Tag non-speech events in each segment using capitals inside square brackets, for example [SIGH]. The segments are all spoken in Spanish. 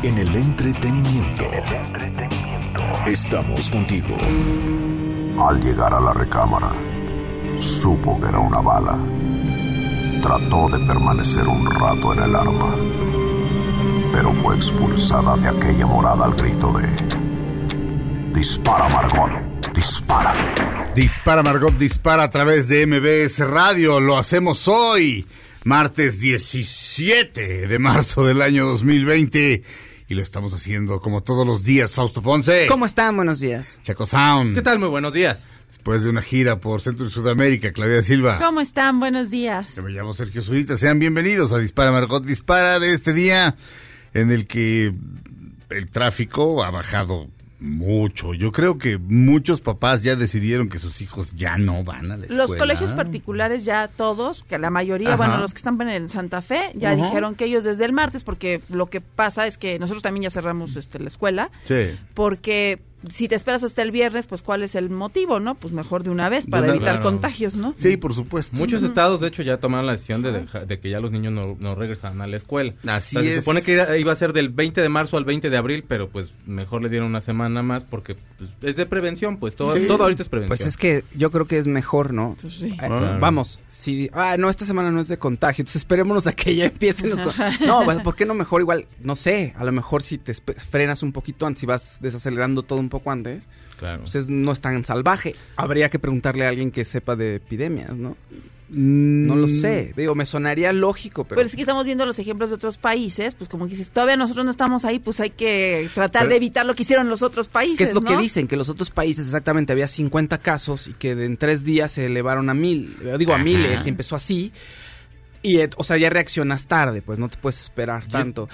En el entretenimiento. Estamos contigo. Al llegar a la recámara, supo que era una bala. Trató de permanecer un rato en el arma, pero fue expulsada de aquella morada al grito de... Dispara, Margot, dispara. Dispara Margot, dispara a través de MBS Radio. Lo hacemos hoy, martes 17 de marzo del año 2020. Y lo estamos haciendo como todos los días, Fausto Ponce. ¿Cómo están? Buenos días. Chaco Sound. ¿Qué tal? Muy buenos días. Después de una gira por Centro y Sudamérica, Claudia Silva. ¿Cómo están? Buenos días. Yo me llamo Sergio Zurita. Sean bienvenidos a Dispara Margot, dispara de este día en el que el tráfico ha bajado mucho. Yo creo que muchos papás ya decidieron que sus hijos ya no van a la escuela. Los colegios particulares ya todos, que la mayoría, Ajá. bueno, los que están en Santa Fe, ya dijeron que ellos desde el martes, porque lo que pasa es que nosotros también ya cerramos este, la escuela, Sí. porque si te esperas hasta el viernes, pues ¿cuál es el motivo, no? Pues mejor de una vez para una- evitar claro. contagios, ¿no? Sí, por supuesto. Muchos estados, de hecho, ya tomaron la decisión de, deja- de que ya los niños no, no regresan a la escuela. Así O sea, es. Se supone que iba- a ser del 20 de marzo al 20 de abril, pero pues mejor le dieron una semana más porque pues, es de prevención, pues todo, Sí. todo ahorita es prevención. Pues es que yo creo que es mejor, ¿no? Pues sí. Eh, Claro. Vamos, si... Ah, no, esta semana no es de contagio, entonces esperémonos a que ya empiecen los... No, pues, ¿por qué no mejor igual? No sé, a lo mejor si te frenas un poquito antes, si vas desacelerando todo un poco antes, Claro. pues es- no es tan salvaje. Habría que preguntarle a alguien que sepa de epidemias, ¿no? Mm, No lo sé, digo, me sonaría lógico, pero... Pero es que estamos viendo los ejemplos de otros países, pues como dices, todavía nosotros no estamos ahí, pues hay que tratar Pero- de evitar lo que hicieron los otros países, ¿Qué es lo ¿no? que dicen? Que los otros países exactamente había 50 casos y que en tres días se elevaron a mil, digo a miles y empezó así. Y, o sea, ya reaccionas tarde, pues no te puedes esperar es- tanto.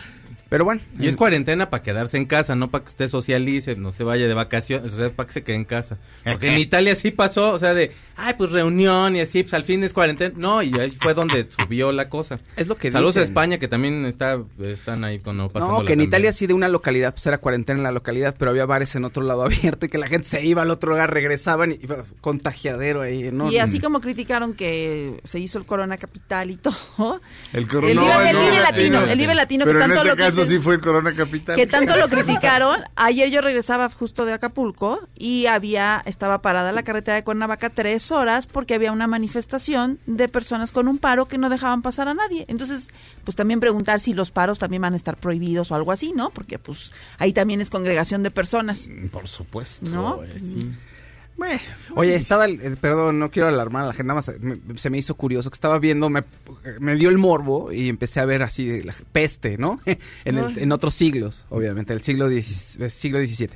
Pero bueno. Y es en- cuarentena para quedarse en casa, no para que usted socialice, no se vaya de vacaciones, o sea, para que se quede en casa. Porque en [LAUGHS] Italia sí pasó, o sea, de, ay, pues reunión y así, pues al fin es cuarentena. No, y ahí fue donde subió la cosa. Es lo que Saludos a. España, que también está, están ahí con no No, que en Italia sí de una localidad, pues era cuarentena en la localidad, pero había bares en otro lado [LAUGHS] abierto y que la gente se iba al otro lugar, regresaban y iba contagiadero ahí. Y así como criticaron que se hizo el Corona Capital y [LAUGHS] todo, El corona. el, Vive, el no, Vive no, Latino, no. el Vive Latino Pero que en tanto este lo caso sí fue el Corona Capital. que tanto lo [LAUGHS] criticaron. Ayer yo regresaba justo de Acapulco y había estaba parada la carretera de Cuernavaca tres horas porque había una manifestación de personas con un paro que no dejaban pasar a nadie. Entonces, pues también preguntar si los paros también van a estar prohibidos o algo así, ¿no? Porque pues ahí también es congregación de personas, Por supuesto. ¿no? Bueno, Oye, estaba, eh, perdón, no quiero alarmar a la gente, nada más eh, me- se me hizo curioso que estaba viendo, me, me dio el morbo y empecé a ver así de la peste, ¿no? [LAUGHS] en, el- en otros siglos, obviamente, el siglo, el siglo XVII.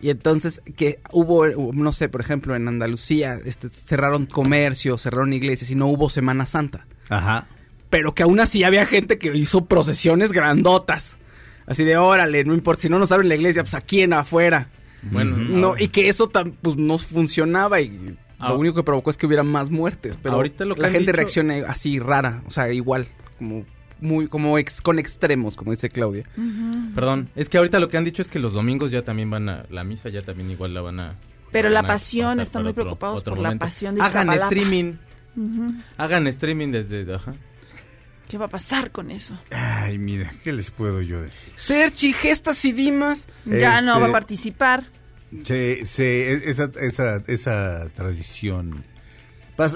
Y entonces que hubo, no sé, por ejemplo, en Andalucía este, cerraron comercios, cerraron iglesias y no hubo Semana Santa. Ajá. Pero que aún así había gente que hizo procesiones grandotas. Así de, órale, no importa, si no nos abren la iglesia, pues aquí en afuera. Bueno, No, y que eso tam- pues, no funcionaba y Ah. lo único que provocó es que hubiera más muertes. Pero Ahorita lo que la gente dicho- reacciona así rara, o sea, igual, como muy, como ex- con extremos, como dice Claudia. Perdón, es que ahorita lo que han dicho es que los domingos ya también van a, la misa ya también igual la van a... Pero van la pasión, están muy otro- preocupados otro por la pasión de Hagan streaming, hagan streaming desde... Ajá. ¿Qué va a pasar con eso? Ay, mira, ¿qué les puedo yo decir? Serchi, gestas y dimas. Ya no Este- va a participar. Se, se, e, esa, esa, esa tradición.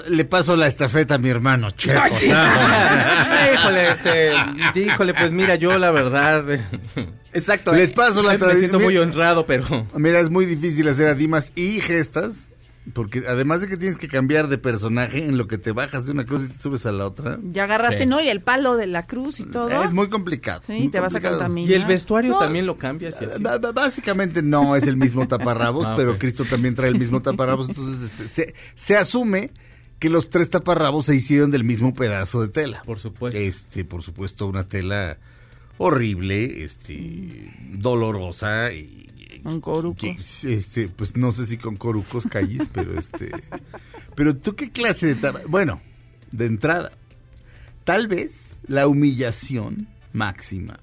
Le paso la estafeta a mi hermano Checo. Ay, sí. [LAUGHS] Híjole, este, híjole, pues mira, yo la verdad... [LAUGHS] Exacto. Les paso la me siento tradición. muy honrado, pero... Mira, es muy difícil hacer adimas y gestas. Porque además de que tienes que cambiar de personaje en lo que te bajas de una cruz y te subes a la otra, Ya agarraste, Sí. ¿no? Y el palo de la cruz y todo. es muy complicado. Sí, muy te vas a contaminar. Y el vestuario No. también lo cambias Básicamente no es el mismo [LAUGHS] taparrabos, Ah, pero. Cristo también trae el mismo taparrabos. Entonces este, se, se asume que los tres taparrabos se hicieron del mismo pedazo de tela. Por supuesto. Este, por supuesto, una tela horrible, este, dolorosa y, Con corucos. este, pues no sé si con corucos calles, pero este, pero tú qué clase de, tar- bueno, de entrada, tal vez la humillación máxima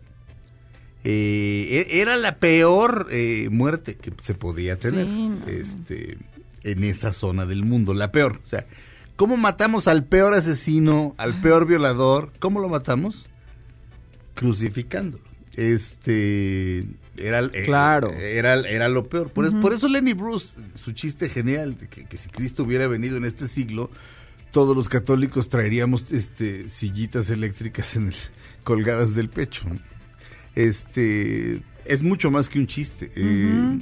eh, e- era la peor eh, muerte que se podía tener, Sí, no. este, en esa zona del mundo, la peor, o sea, ¿cómo matamos al peor asesino, al peor violador? ¿Cómo lo matamos? Crucificándolo. Este era eh, Claro. era, era lo peor. Por, eso, por eso Lenny Bruce, su chiste genial, de que, que si Cristo hubiera venido en este siglo, todos los católicos traeríamos este sillitas eléctricas en el- colgadas del pecho. Este es mucho más que un chiste. eh,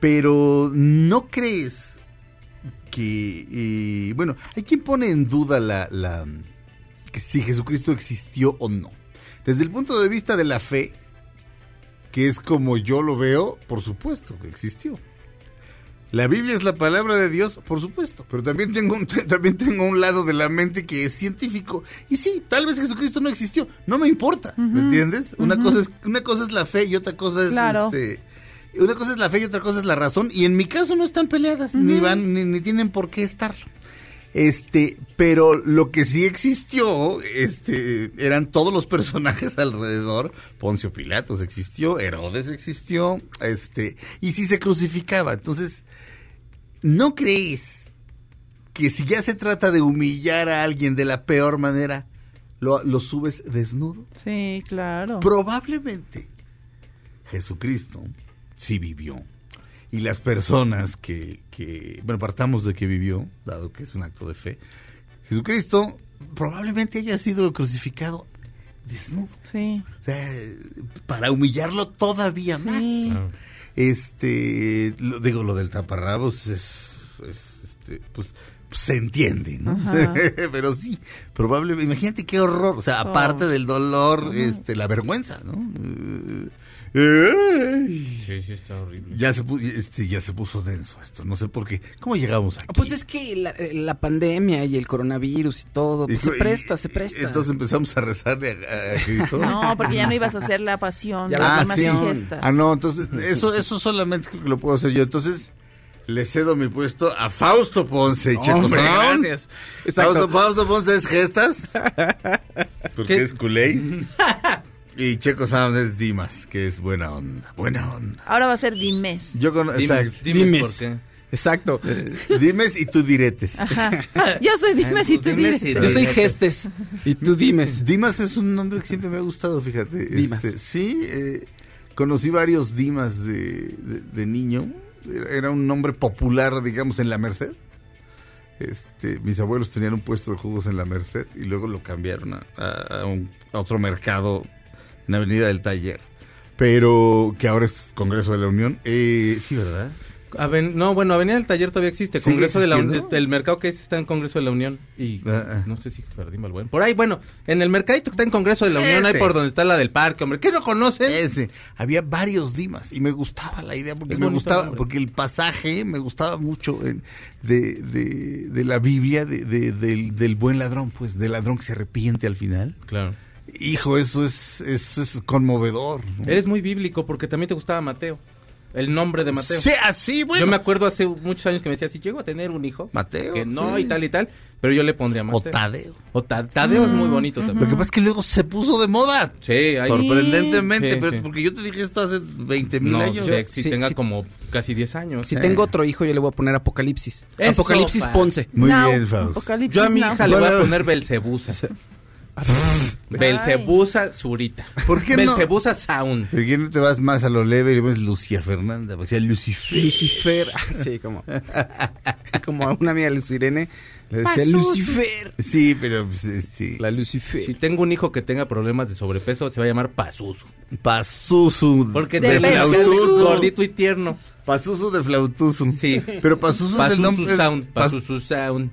pero no crees que eh, bueno, hay quien pone en duda la, la que si Jesucristo existió o no. Desde el punto de vista de la fe, que es como yo lo veo, por supuesto que existió. La Biblia es la palabra de Dios, por supuesto, pero también tengo un, [LAUGHS] también tengo un lado de la mente que es científico. Y sí, tal vez Jesucristo no existió, no me importa, ¿me entiendes? Una cosa es una cosa es la fe y otra cosa es Claro. este una cosa es la fe y otra cosa es la razón y en mi caso no están peleadas, ni van ni, ni tienen por qué estarlo. Este, pero lo que sí existió, este, eran todos los personajes [LAUGHS] alrededor. Poncio Pilatos existió, Herodes existió, este, y sí se crucificaba. Entonces, ¿no crees que si ya se trata de humillar a alguien de la peor manera, lo, lo subes desnudo? Sí, claro. Probablemente Jesucristo sí vivió. Y las personas que, que, bueno, partamos de que vivió, dado que es un acto de fe, Jesucristo probablemente haya sido crucificado desnudo. Sí. O sea, para humillarlo todavía más. Sí. Este, lo, digo, lo del taparrabos es, es, este, pues, pues, se entiende, ¿no? [LAUGHS] Pero sí, probablemente, imagínate qué horror, o sea, Oh. aparte del dolor, este, la vergüenza, ¿no? Eh, ay. Sí, sí, está horrible. Ya se, pu- este, ya se puso denso esto, no sé por qué. ¿Cómo llegamos aquí? Pues es que la, la pandemia y el coronavirus y todo, pues se y- presta, se y- presta. Entonces empezamos a rezarle a, a Cristo. [LAUGHS] No, porque ya no ibas a hacer la pasión, Ya la demás sí. Ah, no, entonces, eso, eso solamente creo que lo puedo hacer yo. Entonces, le cedo mi puesto a Fausto Ponce y Checo Hombre, Sound. gracias. Fausto, Fausto Ponce es gestas, [LAUGHS] porque ¿Qué? es culé. [LAUGHS] y Checo Sound es Dimas, que es buena onda, buena onda. Ahora va a ser Dimes. Yo con, Dime, exacto. dime Dimes. por qué. Exacto. Dimes y tú diretes. Ajá. Yo soy Dimes y tú Dimes y Yo soy Dimes. Gestes y tú dimes. Dimas es un nombre que siempre me ha gustado, fíjate. Dimas. Este, sí, eh, conocí varios Dimas de, de- de niño. Era- un nombre popular, digamos, en la Merced. Este, mis abuelos tenían un puesto de jugos en la Merced y luego lo cambiaron a, a- a un- a otro mercado en Avenida del Taller. Pero que ahora es Congreso de la Unión. Eh, sí, ¿verdad? Aven- no, bueno, Avenida del Taller todavía existe. ¿Sigue Congreso de la? Unión. El mercado que es está en Congreso de la Unión. Y Ah, ah. no sé si Jardín Balbuena. Por ahí, bueno, en el mercadito que está en Congreso de la Unión, ahí Ese. por donde está la del parque, hombre. ¿Qué no conocen? Ese. Había varios Dimas y me gustaba la idea porque Es me gustaba, nombre. porque el pasaje me gustaba mucho de, de, de la Biblia de, de- del, del buen ladrón, pues, del ladrón que se arrepiente al final. Claro. Hijo, eso es, eso es conmovedor. ¿no? Eres muy bíblico porque también te gustaba Mateo. El nombre de Mateo. Sí, así, bueno. Yo me acuerdo hace muchos años que me decía, si llego a tener un hijo, Mateo, que no sí. y tal y tal, pero yo le pondría O Mateo. Tadeo. O Ta- Tadeo es muy bonito Lo también. que pasa es que luego se puso de moda. Sí, hay Sorprendentemente, Sí, pero sí. porque yo te dije esto hace 20 mil no, años. sí, si Sí, tenga sí. como casi 10 años. Si Eh. tengo otro hijo, yo le voy a poner Apocalipsis. Eso, Apocalipsis. Ponce. Muy Now, bien, Faust. Apocalipsis Yo a mi hija le voy a poner Belcebusa. [LAUGHS] [LAUGHS] Belcebusa Zurita. ¿Por qué no? Belcebusa Sound. ¿Por qué no te vas más a lo leve y le pones Lucía Fernanda? Porque sea Lucifer. Lucifer. Ah, sí, como. como a una amiga de Irene le decía. Lucifer. Sí, pero pues, este, La Lucifer. Si tengo un hijo que tenga problemas de sobrepeso, se va a llamar Pazuzu. Pazuzu. Porque De flautuzo. gordito y tierno. Pazuzu de Flautuzu. Sí. Pero Pazuzu es el nombre. Sound. Pas- Pazuzu Sound.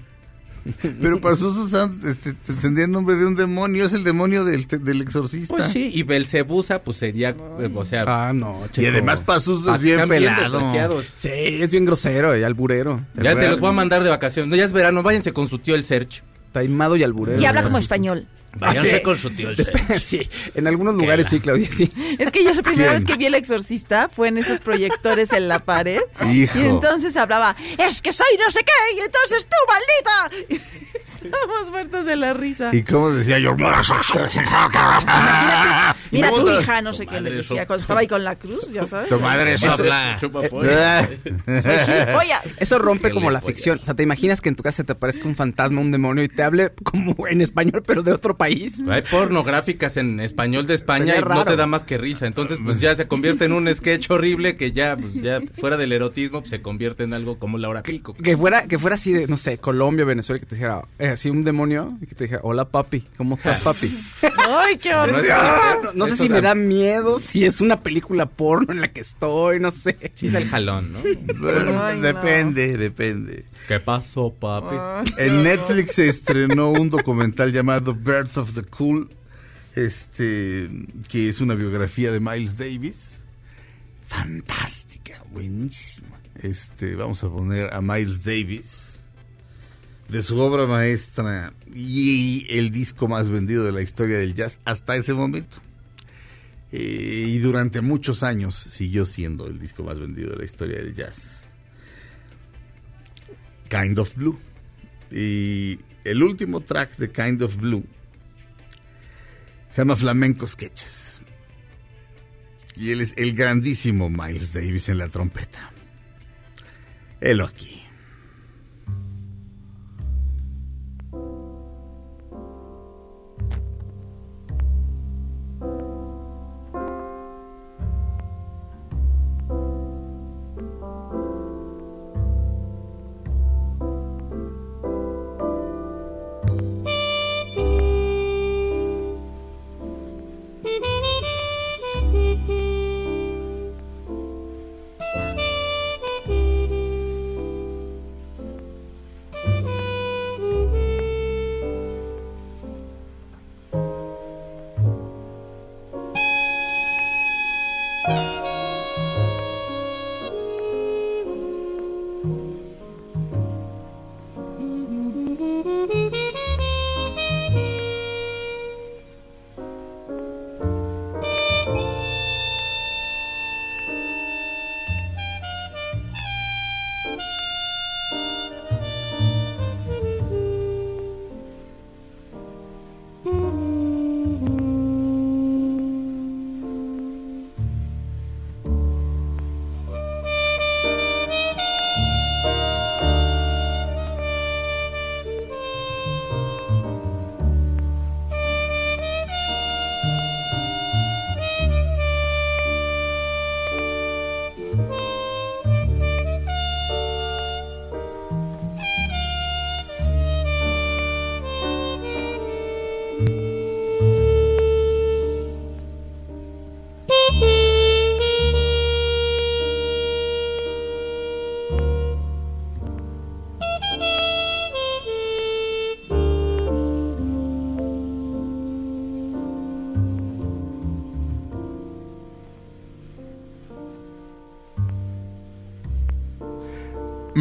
[LAUGHS] pero Pazuzu Sound este, te- tendría el nombre de un demonio. Es el demonio del, del exorcista. Pues sí, y Belcebusa, pues sería, o sea, Ah, no, Y además Pazuzu pa- es bien pelado. Sí, es bien grosero y alburero. Ya te los voy a mandar de vacaciones. No, ya es verano, váyanse con su tío el Sergio. Taimado y alburero. Y habla como español. Váyanse con su tío el [LAUGHS] sí, en algunos lugares sí, Claudia, sí. [LAUGHS] Es que yo la primera ¿Quién? vez que vi El Exorcista fue en esos proyectores en la pared. Hijo. Y entonces hablaba, es que soy no sé qué, y entonces tú, maldita. [LAUGHS] [LAUGHS] Estábamos muertos de la risa. ¿Y cómo decía yo? Mira [LAUGHS] tu hija, no sé qué le decía cuando estaba ahí con la cruz, ya sabes. Tu madre es Eso- habla. Eh, gilipollas. Eso rompe como la ficción. O sea, te imaginas que en tu casa te aparezca un fantasma, un demonio y te hable como en español, pero de otro país. Hay pornográficas en español de España y no te da más que risa. Entonces, pues ya se convierte en un sketch horrible que ya, pues ya fuera del erotismo, pues, se convierte en algo como la hora pico. Que fuera, que fuera así de, no sé, Colombia, Venezuela, que te dijera, eh, así un demonio, y que te dijera, hola papi, ¿cómo estás papi? [LAUGHS] Ay, qué No horror. no no sé si me da- miedo, si es una película porno en la que estoy, no sé. Sí, del jalón, ¿no? Ay, no. depende, depende. ¿Qué pasó, papi? Ay, En Netflix se estrenó un documental llamado Birth of the Cool, este, que es una biografía de Miles Davis. Fantástica, buenísima. Este, vamos a poner a Miles Davis de su obra maestra y el disco más vendido de la historia del jazz hasta ese momento. Eh, y durante muchos años siguió siendo el disco más vendido de la historia del jazz. Kind of Blue. Y el último track de Kind of Blue se llama Flamenco Sketches. Y él es el grandísimo Miles Davis en la trompeta. Helo aquí.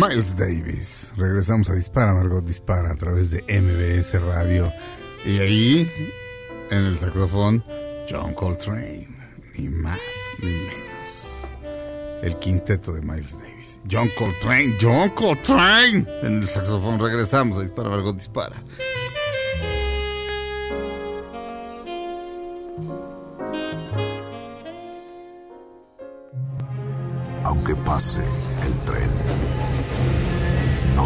Miles Davis. Regresamos a Dispara, Margot Dispara a través de MBS Radio. Y ahí, en el saxofón, John Coltrane. Ni más ni menos. El quinteto de Miles Davis. John Coltrane, John Coltrane. En el saxofón regresamos a Dispara, Margot Dispara. Aunque pase el tren,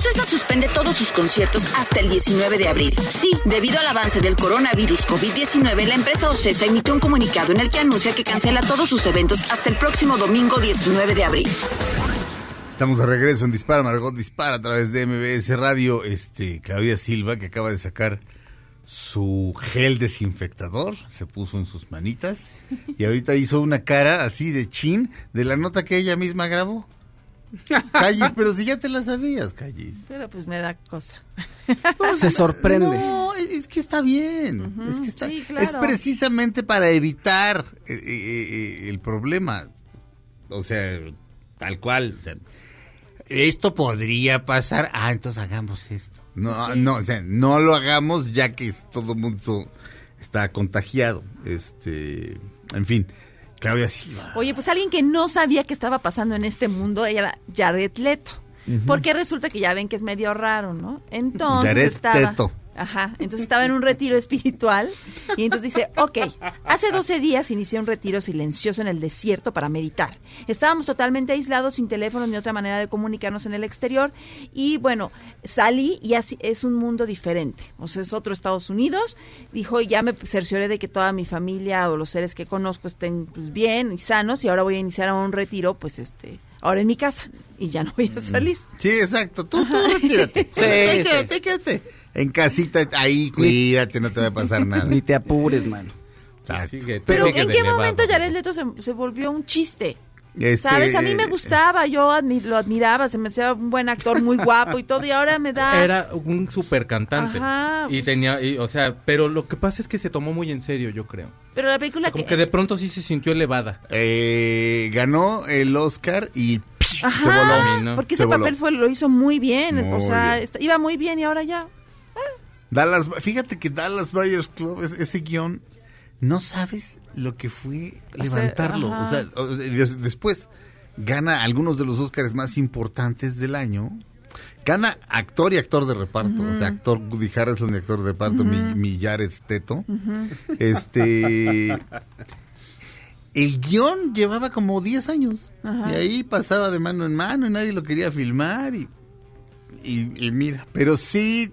Ocesa suspende todos sus conciertos hasta el 19 de abril. Sí, debido al avance del coronavirus COVID-19, la empresa Ocesa emitió un comunicado en el que anuncia que cancela todos sus eventos hasta el próximo domingo 19 de abril. Estamos de regreso en Dispara, Margot Dispara a través de MBS Radio. Este, Claudia Silva, que acaba de sacar su gel desinfectador, se puso en sus manitas y ahorita hizo una cara así de chin de la nota que ella misma grabó. Callis, pero si ya te la sabías, Callis. Pero pues me da cosa. Se sorprende. No, es que está bien. Es que está, sí, claro. es precisamente para evitar eh, eh, eh, el problema. O sea, tal cual. o sea, esto podría pasar. Ah, entonces hagamos esto. No, no, o sea, no lo hagamos ya que todo el mundo está contagiado. Este, en fin, Claudia Silva. Oye, pues alguien que no sabía qué estaba pasando en este mundo era Jared Leto. Porque resulta que ya ven que es medio raro, ¿no? Entonces Jared estaba... Teto. Ajá, entonces estaba en un retiro espiritual y entonces dice, ok, hace 12 días inicié un retiro silencioso en el desierto para meditar. Estábamos totalmente aislados, sin teléfono ni otra manera de comunicarnos en el exterior y bueno, salí y así es un mundo diferente, o sea, es otro Estados Unidos. Dijo, ya me cercioré de que toda mi familia o los seres que conozco estén pues, bien y sanos y ahora voy a iniciar un retiro, pues este, ahora en mi casa y ya no voy a salir. Sí, exacto. Tú, tú retírate. [LAUGHS] Sí, quédate, sí. quédate, quédate. En casita, ahí, cuídate, no te va a pasar [LAUGHS] nada. Ni te apures, mano. Exacto. Pero ¿en qué momento. Jared Leto se, se volvió un chiste? Este, ¿Sabes? A mí me eh, gustaba, yo admi- lo admiraba, se me hacía un buen actor, muy [LAUGHS] guapo y todo, y ahora me da... Era un super cantante. Ajá, y pues- tenía, y, o sea, pero lo que pasa es que se tomó muy en serio, yo creo. Pero la película Como que... que de pronto sí se sintió elevada. eh, ganó el Oscar y se voló. ¿no? porque Se ese voló. papel fue, lo hizo muy bien, Muy o sea, bien. está- iba muy bien y ahora ya... Dallas, fíjate que Dallas Buyers Club, es- ese guion, no sabes lo que fue levantarlo. O sea, o sea, des- después gana algunos de los Oscars más importantes del año. Gana actor y actor de reparto. O sea, actor Woody Harrelson y actor de reparto, mi, mi Jared Teto. Este. El guion llevaba como 10 años. Ajá. Y ahí pasaba de mano en mano y nadie lo quería filmar. Y, y, y mira, pero sí,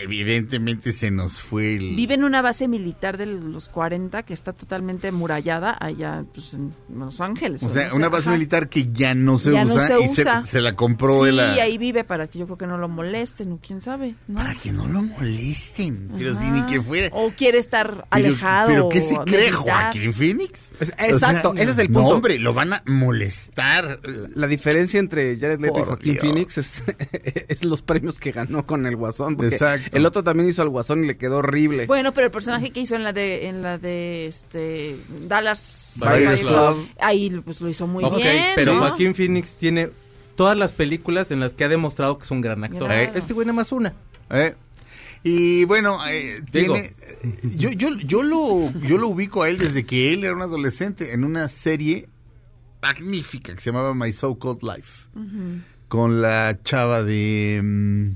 evidentemente se nos fue el. Vive en una base militar de los 40 que está totalmente murallada allá pues, en Los Ángeles. O sea, una base ajá. militar que ya no se Ya no usa se y se- usa. Se, la compró Sí, él a- ahí vive para que yo creo que no lo molesten o quién sabe, ¿no? para que no lo molesten. Pero si ni que fuera. O quiere estar Pero- alejado. Pero, ¿qué se cree. Joaquín Phoenix? Es- exacto, ese es el No, punto. hombre, lo van a molestar. La diferencia entre Jared Leto y Joaquín Dios. Phoenix es, [LAUGHS] es los premios que ganó con el Guasón. Porque Exacto. El otro también hizo al Guasón y le quedó horrible. Bueno, pero el personaje que hizo en la de en la de este Dallas Buyers Club. Ahí pues lo hizo muy Ok, bien, pero ¿no? Joaquín Phoenix tiene todas las películas en las que ha demostrado que es un gran actor. Claro. Este güey nada más una. ¿Eh? Y bueno, eh, tiene, eh, yo, yo, yo, lo, yo lo ubico a él desde que él era un adolescente en una serie magnífica que se llamaba My So Called Life. Con la chava de... mm,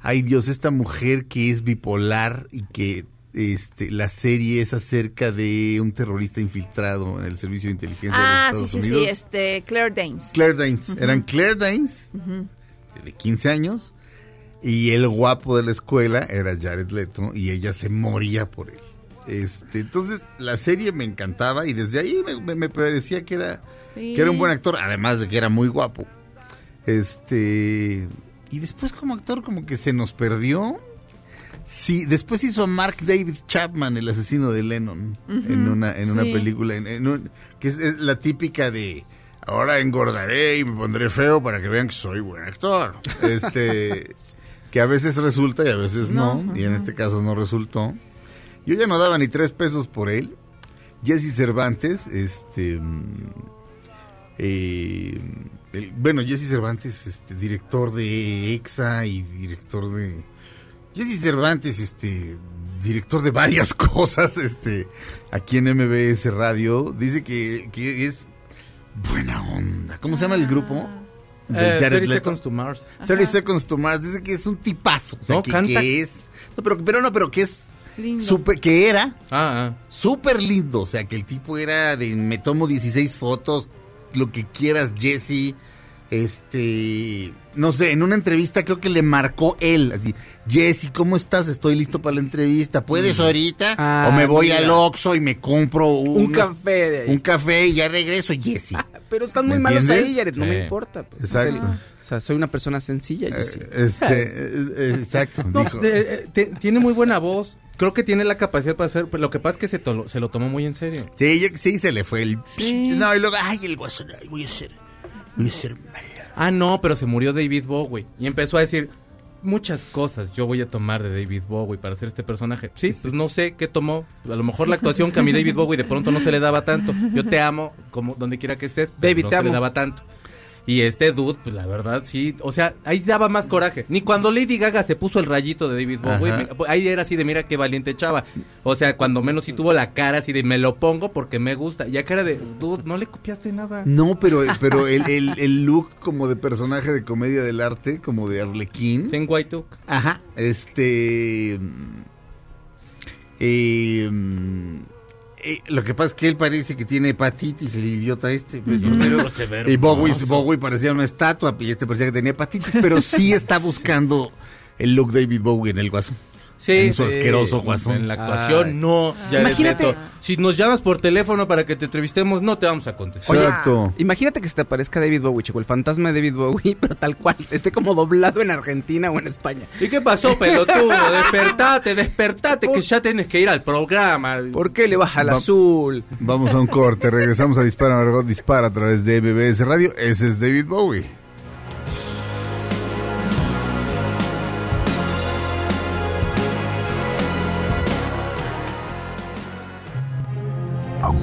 ay Dios, esta mujer que es bipolar y que este, la serie es acerca de un terrorista infiltrado en el servicio de inteligencia Ah, de sí, los sí, Estados sí, Unidos. este Claire Danes. Claire Danes. Eran Claire Danes, este, de 15 años, y el guapo de la escuela era Jared Leto, y ella se moría por él. Este, entonces, la serie me encantaba, y desde ahí me, me- me parecía que era, Sí. que era un buen actor, además de que era muy guapo. Este, y después como actor como que se nos perdió. Sí, después hizo a Mark David Chapman, el asesino de Lennon, en una, en una película, en- en un- que es, es la típica de ahora engordaré y me pondré feo para que vean que soy buen actor. [LAUGHS] Este, que a veces resulta y a veces no, No, y en este caso no resultó. Yo ya no daba ni tres pesos por él. Jesse Cervantes, este, mm, eh, el- bueno, Jesse Cervantes, este, director de EXA y director de Jesse Cervantes, este, director de varias [LAUGHS] cosas, este, aquí en MBS Radio, dice que, que es buena onda. ¿Cómo se llama el grupo? De Eh, Jared 30 Leto. Seconds to Mars. 30 Seconds to Mars. Dice que es un tipazo. O sea, No, que, canta. que es. No, pero, pero no, pero que es. Lindo. Súper, que era Ah, ah. súper lindo. O sea, que el tipo era de. Me tomo 16 fotos, lo que quieras, Jesse. Este. No sé, en una entrevista creo que le marcó él. Así, Jesse, ¿cómo estás? Estoy listo para la entrevista. ¿Puedes ahorita? Ah, o me voy mira. al Oxxo y me compro un café de ahí. Un café y ya regreso, Jesse. Pero están ¿Me muy malos entiendes? ahí, Jared. No Sí. me importa. pues. Exacto. O sea, soy una persona sencilla. sí. Eh, este, [LAUGHS] eh, exacto. No, dijo. de- eh, te- tiene muy buena voz. Creo que tiene la capacidad para hacer, pero lo que pasa es que se, to- se lo tomó muy en serio. Sí, yo- sí se le fue el... No, y luego, ay, el guasón, voy a ser... Voy a ser malo. Ah, no, pero se murió David Bowie. Y empezó a decir muchas cosas yo voy a tomar de David Bowie para hacer este personaje. Sí, pues no sé qué tomó. A lo mejor la actuación que a mi David Bowie de pronto no se le daba tanto. Yo te amo, como donde quiera que estés, David, no te se le amo. daba tanto. Y este dude, pues la verdad, sí, o sea, ahí daba más coraje. Ni cuando Lady Gaga se puso el rayito de David Bowie, pues, ahí era así de mira qué valiente chava. O sea, cuando menos sí tuvo la cara así de me lo pongo porque me gusta. Ya cara de, dude, no le copiaste nada. No, pero, pero el, el, el look como de personaje de comedia del arte, como de Arlequín. Feng Waituk. Ajá, este... mm, eh, mm, eh, lo que pasa es que él parece que tiene hepatitis, el idiota este. pero- y Bowie, Bowie parecía una estatua y este parecía que tenía hepatitis, pero sí está [LAUGHS] buscando el look David Bowie en el guaso. Sí, En su sí. asqueroso guasón. En la actuación, Ay. no. Ya Imagínate- Si nos llamas por teléfono para que te entrevistemos, no te vamos a contestar. Oye, Exacto. Imagínate que se te aparezca David Bowie, chico, el fantasma de David Bowie, [LAUGHS] pero tal cual, esté como doblado en Argentina o en España. ¿Y qué pasó, pelotudo? [LAUGHS] Despertate, despertate, que ya tienes que ir al programa. ¿Por qué le baja el Va- azul? Vamos a un corte, regresamos a Dispara Margot Dispara a través de BBS Radio. Ese es David Bowie.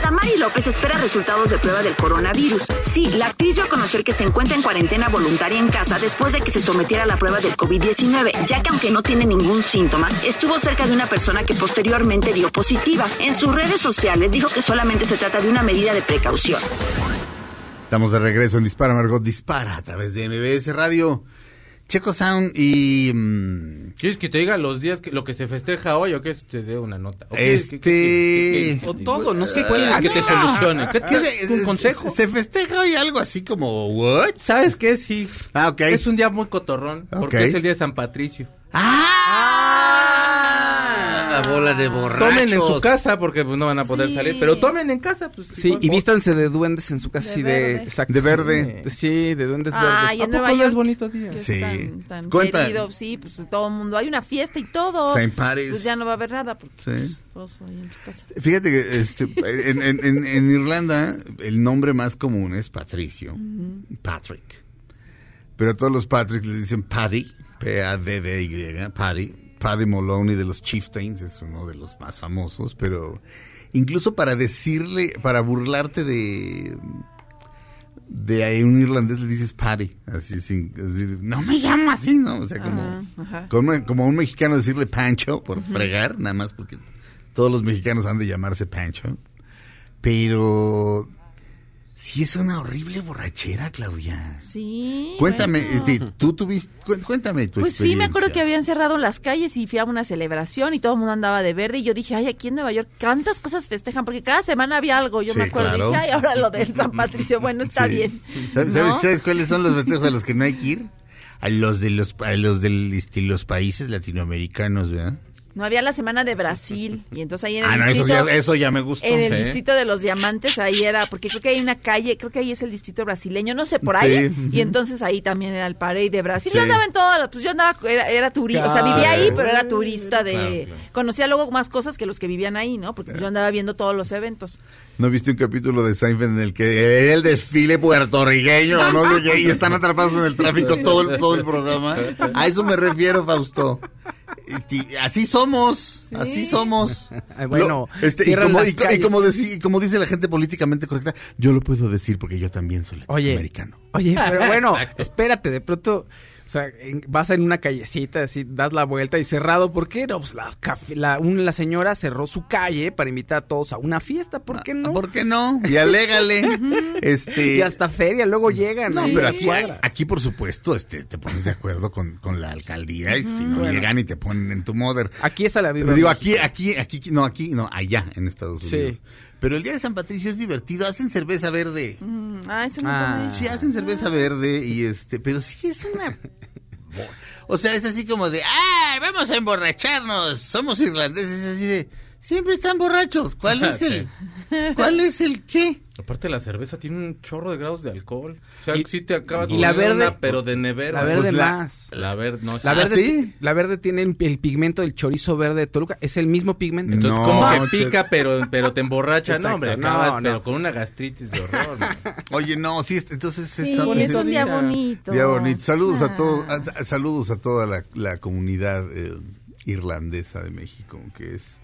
Adamari López espera resultados de prueba del coronavirus. Sí, la actriz dio a conocer que se encuentra en cuarentena voluntaria en casa después de que se sometiera a la prueba del COVID-19, ya que aunque no tiene ningún síntoma, estuvo cerca de una persona que posteriormente dio positiva. En sus redes sociales dijo que solamente se trata de una medida de precaución. Estamos de regreso en Dispara Margot Dispara a través de MBS Radio. Checo Sound y... mm, ¿Quieres que te diga los días, que lo que se festeja hoy o que te dé una nota? ¿O Este- O todo, no sé ¿Cuál es el que te solucione? ¿Qué, ¿qué se- ¿Un consejo? Se festeja hoy algo así como... ¿What? ¿Sabes qué? Sí. Ah, ok. Es un día muy cotorrón, porque es el día de San Patricio. ¡Ah! Bola de borrachos. Tomen en su casa, porque pues, no van a poder Sí. salir, pero tomen en casa. Pues, Sí, y vístanse de duendes en su casa, De así de... verde. Exacto. De verde. Sí, de duendes Ay, verdes. ¿A en poco Nueva no York. es bonito día? Sí. tan, tan Cuenta. querido, sí, pues todo el mundo, hay una fiesta y todo. Saint Paris. Pues ya no va a haber nada, porque Sí. pues, todos ahí en su casa. Fíjate que este, en, en- en- en Irlanda el nombre más común es Patricio, Patrick. Pero todos los Patricks les dicen Paddy, P-A-D-D-Y, Paddy. Paddy Moloney de los Chieftains es uno de los más famosos, pero incluso para decirle, para burlarte de de ahí un irlandés le dices Paddy, así sin, así no me llamo así, ¿no? O sea, como, Ajá, ajá. como, como un mexicano decirle Pancho por fregar, nada más porque todos los mexicanos han de llamarse Pancho. Pero sí es una horrible borrachera, Claudia. Sí. Cuéntame, bueno. este, tú tuviste, cu- cuéntame tu Pues sí, me acuerdo que habían cerrado las calles y fui a una celebración y todo el mundo andaba de verde y yo dije, ay, aquí en Nueva York, ¿cuántas cosas festejan? Porque cada semana había algo, yo Sí, me acuerdo. claro. Dije, ay, ahora lo del San Patricio, bueno, está [LAUGHS] Sí. bien. ¿Sabes, ¿No? sabes- sabes cuáles son los festejos a los que no hay que ir? [LAUGHS] A los de los, a los este, los países latinoamericanos, ¿verdad? No había la semana de Brasil y entonces ahí en el Ah, no, eso distrito... ya, eso ya me gustó. En el Sí. distrito de los diamantes, ahí era, porque creo que hay una calle, creo que ahí es el distrito brasileño, no sé, por ahí. Sí. Y entonces ahí también era el parade de Brasil. Sí. Yo andaba en todo, pues yo andaba, era, era turista, o sea, vivía ahí, pero era turista de... Claro, claro. Conocía luego más cosas que los que vivían ahí, ¿no? Porque yo andaba viendo todos los eventos. ¿No viste un capítulo de Seinfeld en el que era el desfile puertorriqueño, [LAUGHS] ¿no? Y están atrapados en el tráfico todo el, todo el programa. A eso me refiero, Fausto. Así somos, así somos. [LAUGHS] Bueno, Lo- este, y, como, y como deci- y como dice la gente políticamente correcta, yo lo puedo decir porque yo también soy Oye, latinoamericano. Oye, pero [LAUGHS] bueno, espérate, de pronto, sea, en- vas en una callecita, así, das la vuelta y cerrado, ¿por qué no? Pues la, la, un- la señora cerró su calle para invitar a todos a una fiesta, ¿por qué no? ¿Por qué no? Y alégale. [LAUGHS] este, Y hasta feria, luego llegan. No, pero aquí, por supuesto, este, te pones de acuerdo con, con la alcaldía y si no Bueno. llegan y te ponen en tu mother. Aquí está la viva. digo, aquí, aquí, aquí, no, aquí, no, allá en Estados Sí. Pero el día de San Patricio es divertido, hacen cerveza verde. Mm, ah, no Ah. Sí, hacen cerveza verde y este, pero sí es una... [LAUGHS] O sea, es así como de, ¡ay, vamos a emborracharnos! Somos irlandeses, así de, siempre están borrachos. ¿Cuál es el, cuál es el qué? Aparte la cerveza tiene un chorro de grados de alcohol. O sea, Y- sí te acabas y la verde- una, pero de nevero. La verde Pues la- más. La verde, no. La ¿Ah, verde, sí? la verde tiene el, el pigmento del chorizo verde de Toluca. Es el mismo pigmento. Entonces No, como que pica, pero, pero te emborracha. Exacto, No, hombre, no, acabas no. pero con una gastritis de horror. man. [LAUGHS] Oye, no, sí, es- entonces Sí, es, es un día día. bonito. Día bonito. Saludos a Ah. a- saludos a toda la, la comunidad eh, irlandesa de México, que es.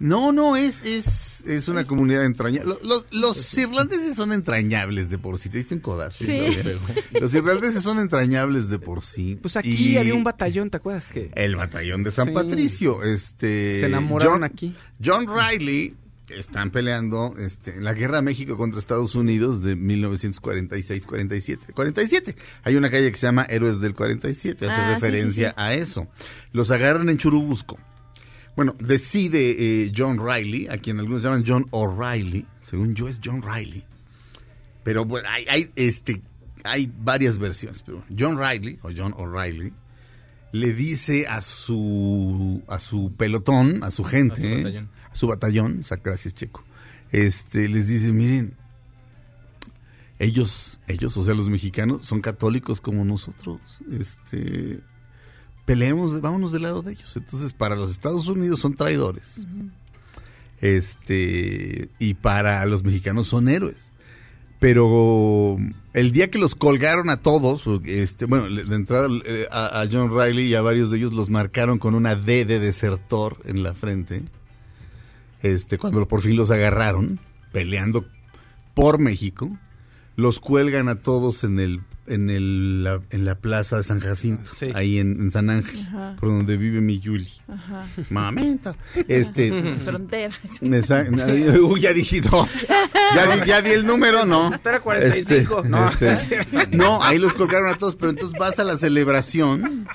No, no, es, es, es una comunidad entrañable. Lo- lo- los irlandeses son entrañables de por sí. Te diste un codazo. Sí. ¿no? Los irlandeses son entrañables de por sí. Pues aquí Y había un batallón, ¿te acuerdas? Que El batallón de San Sí. Patricio. Este, se enamoraron John- aquí. John Riley están peleando este, en la guerra de México contra Estados Unidos de 1946-47. 47. Hay una calle que se llama Héroes del 47, hace Ah, sí, referencia sí, sí. a eso. Los agarran en Churubusco. Bueno, decide eh, John Riley, a quien algunos llaman John O'Reilly, según yo es John Riley. Pero bueno, hay, hay, este, hay varias versiones. Pero John Riley, o John O'Reilly, le dice a su a su pelotón, a su gente, A su batallón. a su batallón, o sea, gracias Checo, este, les dice, miren, ellos, ellos, o sea, los mexicanos, son católicos como nosotros, este, peleemos, vámonos del lado de ellos. Entonces, para los Estados Unidos son traidores, este, y para los mexicanos son héroes. Pero el día que los colgaron a todos, este, bueno, de entrada eh, a, a John Riley y a varios de ellos los marcaron con una D de desertor en la frente. Este, cuando por fin los agarraron, peleando por México, los cuelgan a todos en el en el la, en la plaza de San Jacinto, Sí. ahí en, en San Ángel, Ajá. por donde vive mi Yuli. Ajá. Mamento. Este, [LAUGHS] Frontera. Uy, ya dije, no. Ya, di, ya di el número, no. Era 45, Este, no. este, [LAUGHS] no, ahí los colgaron a todos, pero entonces vas a la celebración,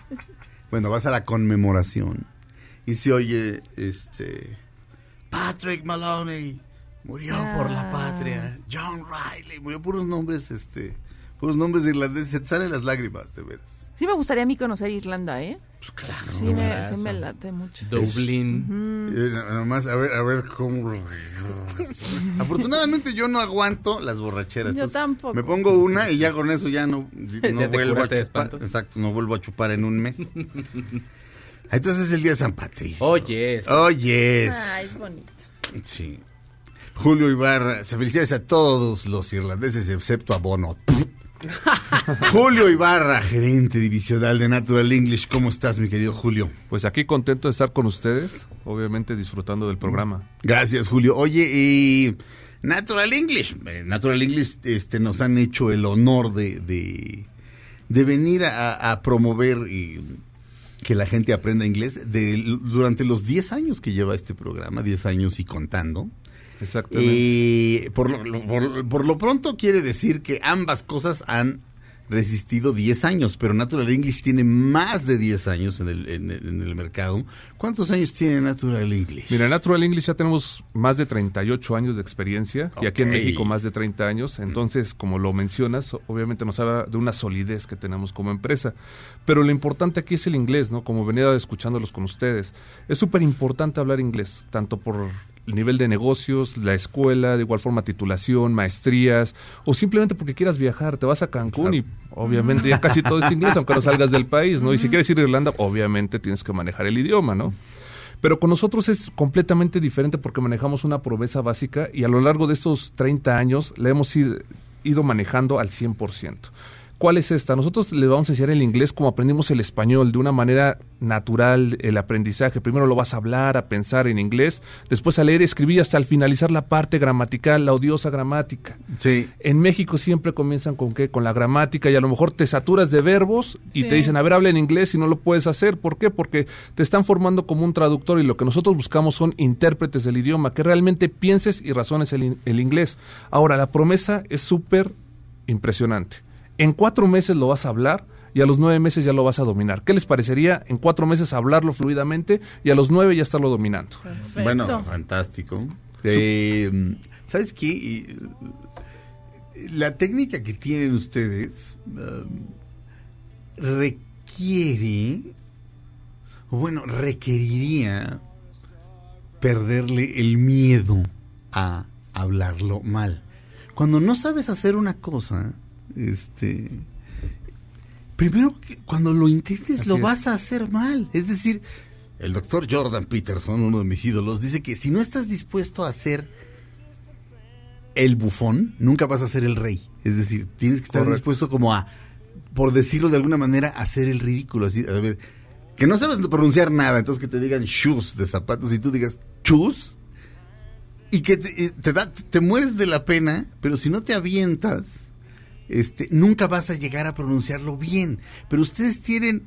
bueno, vas a la conmemoración y se oye, este, Patrick Maloney murió por la Ah. patria, John Riley murió por unos nombres, este, por unos nombres irlandeses, se te salen las lágrimas, de veras. Sí me gustaría a mí conocer Irlanda, ¿eh? Pues claro. Sí me, sí me late mucho. Dublín. Eh, nada más, a ver, a ver cómo. [LAUGHS] Afortunadamente yo no aguanto las borracheras. Yo tampoco. Me pongo una y ya con eso ya no, [LAUGHS] no te vuelvo a chupar. Exacto, no vuelvo a chupar en un mes. [LAUGHS] Entonces es el día de San Patricio. Oye, Oye. Ah, es bonito. Sí. Julio Ibarra, se felicidades a todos los irlandeses excepto a Bono. [LAUGHS] Julio Ibarra, gerente divisional de Natural English. ¿Cómo estás, mi querido Julio? Pues aquí contento de estar con ustedes, obviamente disfrutando del programa. Gracias, Julio. Oye, y Natural English. eh, Natural English este, nos han hecho el honor de, de, de venir a, a promover y que la gente aprenda inglés de, durante los 10 años que lleva este programa, 10 años y contando. Exactamente. Y por lo, lo- por, por lo pronto quiere decir que ambas cosas han resistido 10 años, pero Natural English tiene más de 10 años en el, en el- en el mercado. ¿Cuántos años tiene Natural English? Mira, Natural English ya tenemos más de 38 años de experiencia y aquí en. México más de 30 años. Entonces, como lo mencionas, obviamente nos habla de una solidez que tenemos como empresa. Pero lo importante aquí es el inglés, ¿no? Como venía escuchándolos con ustedes. Es súper importante hablar inglés, tanto por el nivel de negocios, la escuela, de igual forma titulación, maestrías, o simplemente porque quieras viajar, te vas a Cancún y obviamente ya casi todo es inglés, aunque no salgas del país, ¿no? Y si quieres ir a Irlanda, obviamente tienes que manejar el idioma, ¿no? Pero con nosotros es completamente diferente porque manejamos una promesa básica y a lo largo de estos 30 años la hemos ido, ido manejando al 100%. ¿Cuál es esta? Nosotros le vamos a enseñar el inglés como aprendimos el español, de una manera natural el aprendizaje. Primero lo vas a hablar, a pensar en inglés, después a leer, escribir hasta al finalizar la parte gramatical, la odiosa gramática. Sí. En México siempre comienzan con qué? Con la gramática y a lo mejor te saturas de verbos y Sí. te dicen, a ver, habla en inglés y no lo puedes hacer. ¿Por qué? Porque te están formando como un traductor y lo que nosotros buscamos son intérpretes del idioma, que realmente pienses y razones el, el inglés. Ahora, la promesa es súper impresionante. En cuatro meses lo vas a hablar y a los nueve meses ya lo vas a dominar. ¿Qué les parecería en cuatro meses hablarlo fluidamente y a los nueve ya estarlo dominando? Perfecto. Bueno, fantástico. Eh, ¿Sabes qué? La técnica que tienen ustedes um, requiere, o bueno, requeriría perderle el miedo a hablarlo mal. Cuando no sabes hacer una cosa, este, primero cuando lo intentes Así lo es. vas a hacer mal. Es decir, el doctor Jordan Peterson, uno de mis ídolos, dice que si no estás dispuesto a ser el bufón, nunca vas a ser el rey. Es decir, tienes que estar Correcto. dispuesto como a, por decirlo de alguna manera, a hacer el ridículo. Así, a ver, que no sabes pronunciar nada, entonces que te digan shoes de zapatos y tú digas shoes y que te, te da, te mueres de la pena, pero si no te avientas, este, nunca vas a llegar a pronunciarlo bien. Pero ustedes tienen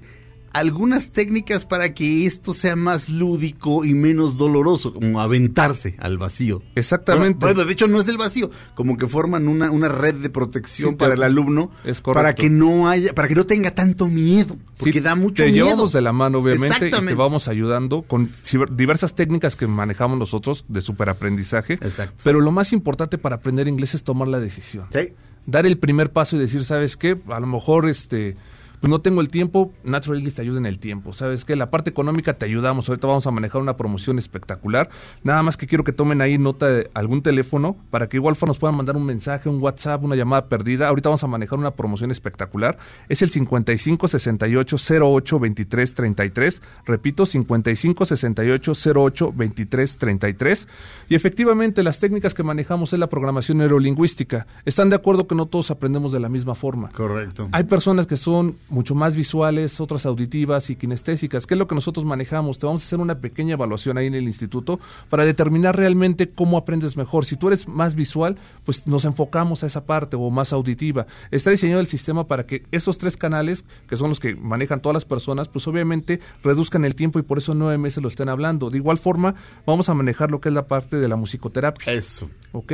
algunas técnicas para que esto sea más lúdico y menos doloroso, como aventarse al vacío. Exactamente. Bueno, bueno, de hecho no es del vacío, como que forman una, una red de protección Sí, para te- el alumno, es para que no haya, para que no tenga tanto miedo, porque Sí, da mucho te miedo. llevamos de la mano, obviamente, y te vamos ayudando con diversas técnicas que manejamos nosotros de superaprendizaje. Exacto. Pero lo más importante para aprender inglés es tomar la decisión. Sí. Dar el primer paso y decir, ¿sabes qué? A lo mejor este pues no tengo el tiempo, Natural English te ayuda en el tiempo. ¿Sabes qué? La parte económica te ayudamos. Ahorita vamos a manejar una promoción espectacular. Nada más que quiero que tomen ahí nota de algún teléfono para que igual nos puedan mandar un mensaje, un WhatsApp, una llamada perdida. Ahorita vamos a manejar una promoción espectacular. Es el 55 68 08 23 33. Repito, 55 68 08 23 33. Y efectivamente, las técnicas que manejamos es la programación neurolingüística. ¿Están de acuerdo que no todos aprendemos de la misma forma? Correcto. Hay personas que son mucho más visuales, otras auditivas y kinestésicas. ¿Qué es lo que nosotros manejamos? Te vamos a hacer una pequeña evaluación ahí en el instituto para determinar realmente cómo aprendes mejor. Si tú eres más visual, pues nos enfocamos a esa parte o más auditiva. Está diseñado el sistema para que esos tres canales, que son los que manejan todas las personas, pues obviamente reduzcan el tiempo y por eso nueve meses lo estén hablando. De igual forma, vamos a manejar lo que es la parte de la musicoterapia. Eso. ¿ok?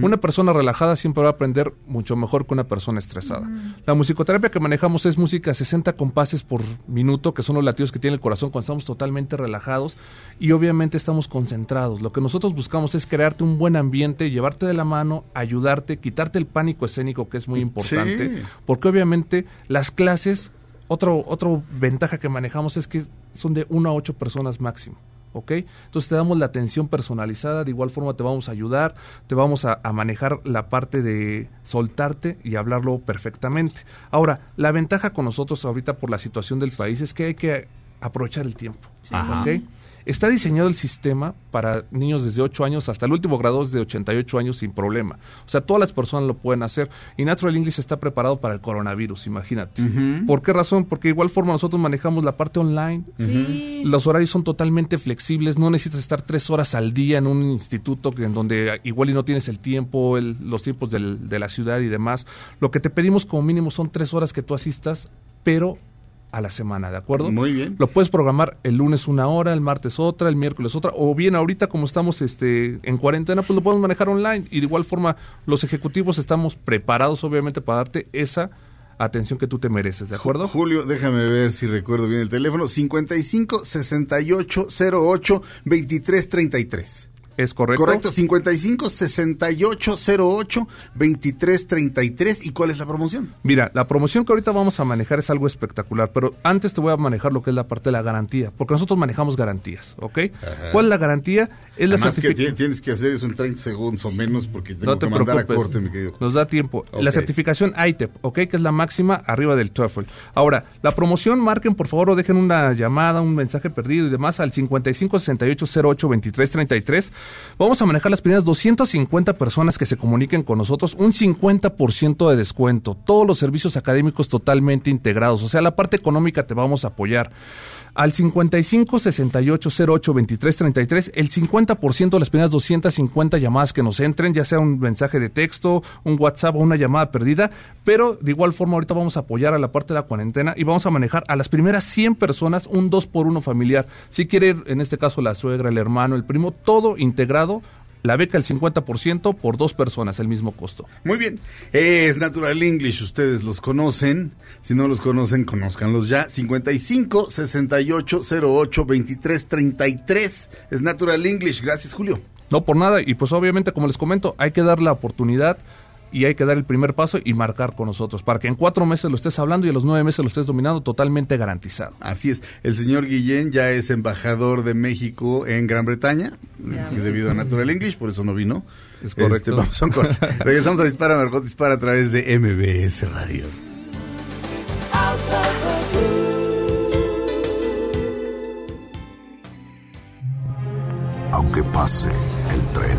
Una persona relajada siempre va a aprender mucho mejor que una persona estresada. La musicoterapia que manejamos es música a 60 compases por minuto, que son los latidos que tiene el corazón cuando estamos totalmente relajados y obviamente estamos concentrados. Lo que nosotros buscamos es crearte un buen ambiente, llevarte de la mano, ayudarte, quitarte el pánico escénico, que es muy importante, Sí. porque obviamente las clases, otro, otro ventaja que manejamos es que son de 1 a 8 personas máximo. ¿Ok? Entonces te damos la atención personalizada, de igual forma te vamos a ayudar, te vamos a, a manejar la parte de soltarte y hablarlo perfectamente. Ahora, la ventaja con nosotros ahorita por la situación del país es que hay que aprovechar el tiempo, Ajá. ¿ok? Está diseñado el sistema para niños desde 8 años hasta el último grado es de 88 años sin problema. O sea, todas las personas lo pueden hacer. Y Natural English está preparado para el coronavirus, imagínate. ¿Por qué razón? Porque de igual forma nosotros manejamos la parte online, Sí. los horarios son totalmente flexibles, no necesitas estar tres horas al día en un instituto que, en donde igual y no tienes el tiempo, el- los tiempos del- de la ciudad y demás. Lo que te pedimos como mínimo son tres horas que tú asistas, pero a la semana, ¿de acuerdo? Muy bien. Lo puedes programar el lunes una hora, el martes otra, el miércoles otra, o bien ahorita como estamos este en cuarentena, pues lo podemos manejar online. Y de igual forma, los ejecutivos estamos preparados obviamente para darte esa atención que tú te mereces, ¿de acuerdo? Julio, déjame ver si recuerdo bien el teléfono. 55 68 08 23 33. Es correcto. Correcto, 55 68 08 23 33. ¿Y cuál es la promoción? Mira, la promoción que ahorita vamos a manejar es algo espectacular, pero antes te voy a manejar lo que es la parte de la garantía, porque nosotros manejamos garantías, ¿ok? ¿Cuál es la garantía? Es la certificación. ti- tienes que hacer eso en 30 segundos o menos porque tengo No te que mandar preocupes. a corte, mi querido. Nos da tiempo. La certificación ITEP, ¿ok? Que es la máxima arriba del TOEFL. Ahora, la promoción, marquen por favor o dejen una llamada, un mensaje perdido y demás al 55 68 08 23 33. Vamos a manejar las primeras 250 personas que se comuniquen con nosotros, un 50% de descuento, todos los servicios académicos totalmente integrados, o sea, la parte económica te vamos a apoyar. Al 55 68 08 23 33, el 50% de las primeras 250 llamadas que nos entren, ya sea un mensaje de texto, un WhatsApp o una llamada perdida, pero de igual forma ahorita vamos a apoyar a la parte de la cuarentena y vamos a manejar a las primeras 100 personas un 2 por 1 familiar. Si quiere, en este caso la suegra, el hermano, el primo, todo integrado la beca el 50% por dos personas, el mismo costo. Muy bien. Es Natural English, ustedes los conocen. Si no los conocen, conózcanlos ya. 55 68 08 23 33. Es Natural English. Gracias, Julio. No por nada. Y pues obviamente, como les comento, hay que dar la oportunidad y hay que dar el primer paso y marcar con nosotros para que en cuatro meses lo estés hablando y en los nueve meses lo estés dominando totalmente garantizado. Así es. El señor Guillén ya es embajador de México en Gran Bretaña debido a Natural English, por eso no vino. Es correcto. Este, vamos a un corte. [LAUGHS] Regresamos a Dispara Margot Dispara a través de MBS Radio. Aunque pase el tren,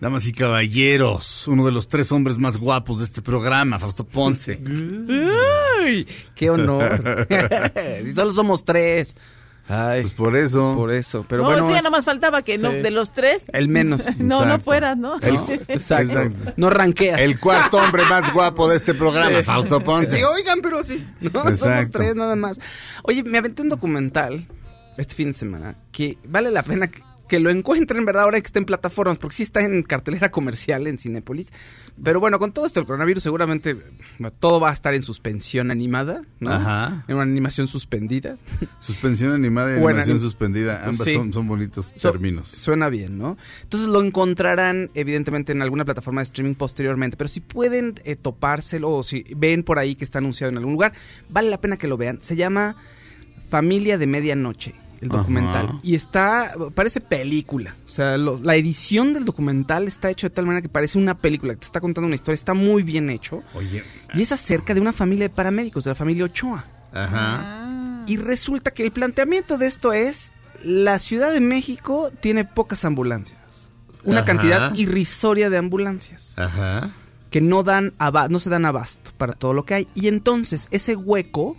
Damas y caballeros, uno de los tres hombres más guapos de este programa, Fausto Ponce. [LAUGHS] ¡Ay! ¡Qué honor! y [LAUGHS] [LAUGHS] solo somos tres. Ay, Pues por eso. por eso. Pero no, bueno, sí, ya es nomás faltaba que no, de los tres, el menos. no, no Exacto. fuera, ¿no? El- Exacto. Exacto. No ranqueas. El cuarto hombre más guapo de este programa, Fausto Ponce. Sí, oigan, pero sí. No, somos Exacto. tres nada más. Oye, me aventé un documental este fin de semana que vale la pena que, que lo encuentren, ¿verdad? Ahora que está en plataformas, porque sí está en cartelera comercial en Cinépolis. Pero bueno, con todo esto del coronavirus, seguramente todo va a estar en suspensión animada, ¿no? Ajá. En una animación suspendida. Suspensión animada y animación ni- suspendida. Ambas Sí. son, son bonitos So- términos. Suena bien, ¿no? Entonces lo encontrarán evidentemente en alguna plataforma de streaming posteriormente, pero si pueden eh, topárselo o si ven por ahí que está anunciado en algún lugar, vale la pena que lo vean. Se llama Familia de Medianoche, el Ajá. documental. Y está, parece película. O sea, lo- la edición del documental está hecho de tal manera que parece una película, que te está contando una historia, está muy bien hecho. Oye. Y es acerca de una familia de paramédicos, de la familia Ochoa. Ajá. Y resulta que el planteamiento de esto es, la Ciudad de México tiene pocas ambulancias. Una Ajá. cantidad irrisoria de ambulancias Ajá. que no dan no se dan abasto para todo lo que hay. Y entonces ese hueco,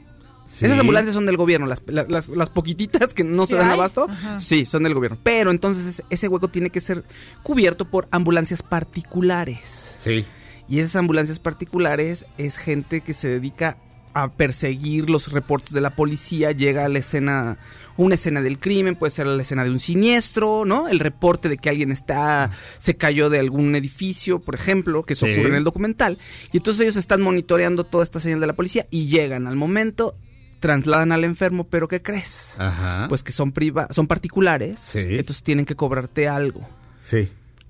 Sí. esas ambulancias son del gobierno, las, la- las, las poquititas que no se ¿Sí dan hay? abasto, Ajá. sí, son del gobierno. Pero entonces ese- ese hueco tiene que ser cubierto por ambulancias particulares. Sí. Y esas ambulancias particulares es gente que se dedica a perseguir los reportes de la policía, llega a la escena, una escena del crimen, puede ser la escena de un siniestro, ¿no? El reporte de que alguien está, se cayó de algún edificio, por ejemplo, que eso Sí. ocurre en el documental. Y entonces ellos están monitoreando toda esta señal de la policía y llegan al momento, trasladan al enfermo, pero ¿qué crees? Ajá. Pues que son priva son particulares, Sí. entonces tienen que cobrarte algo. Sí.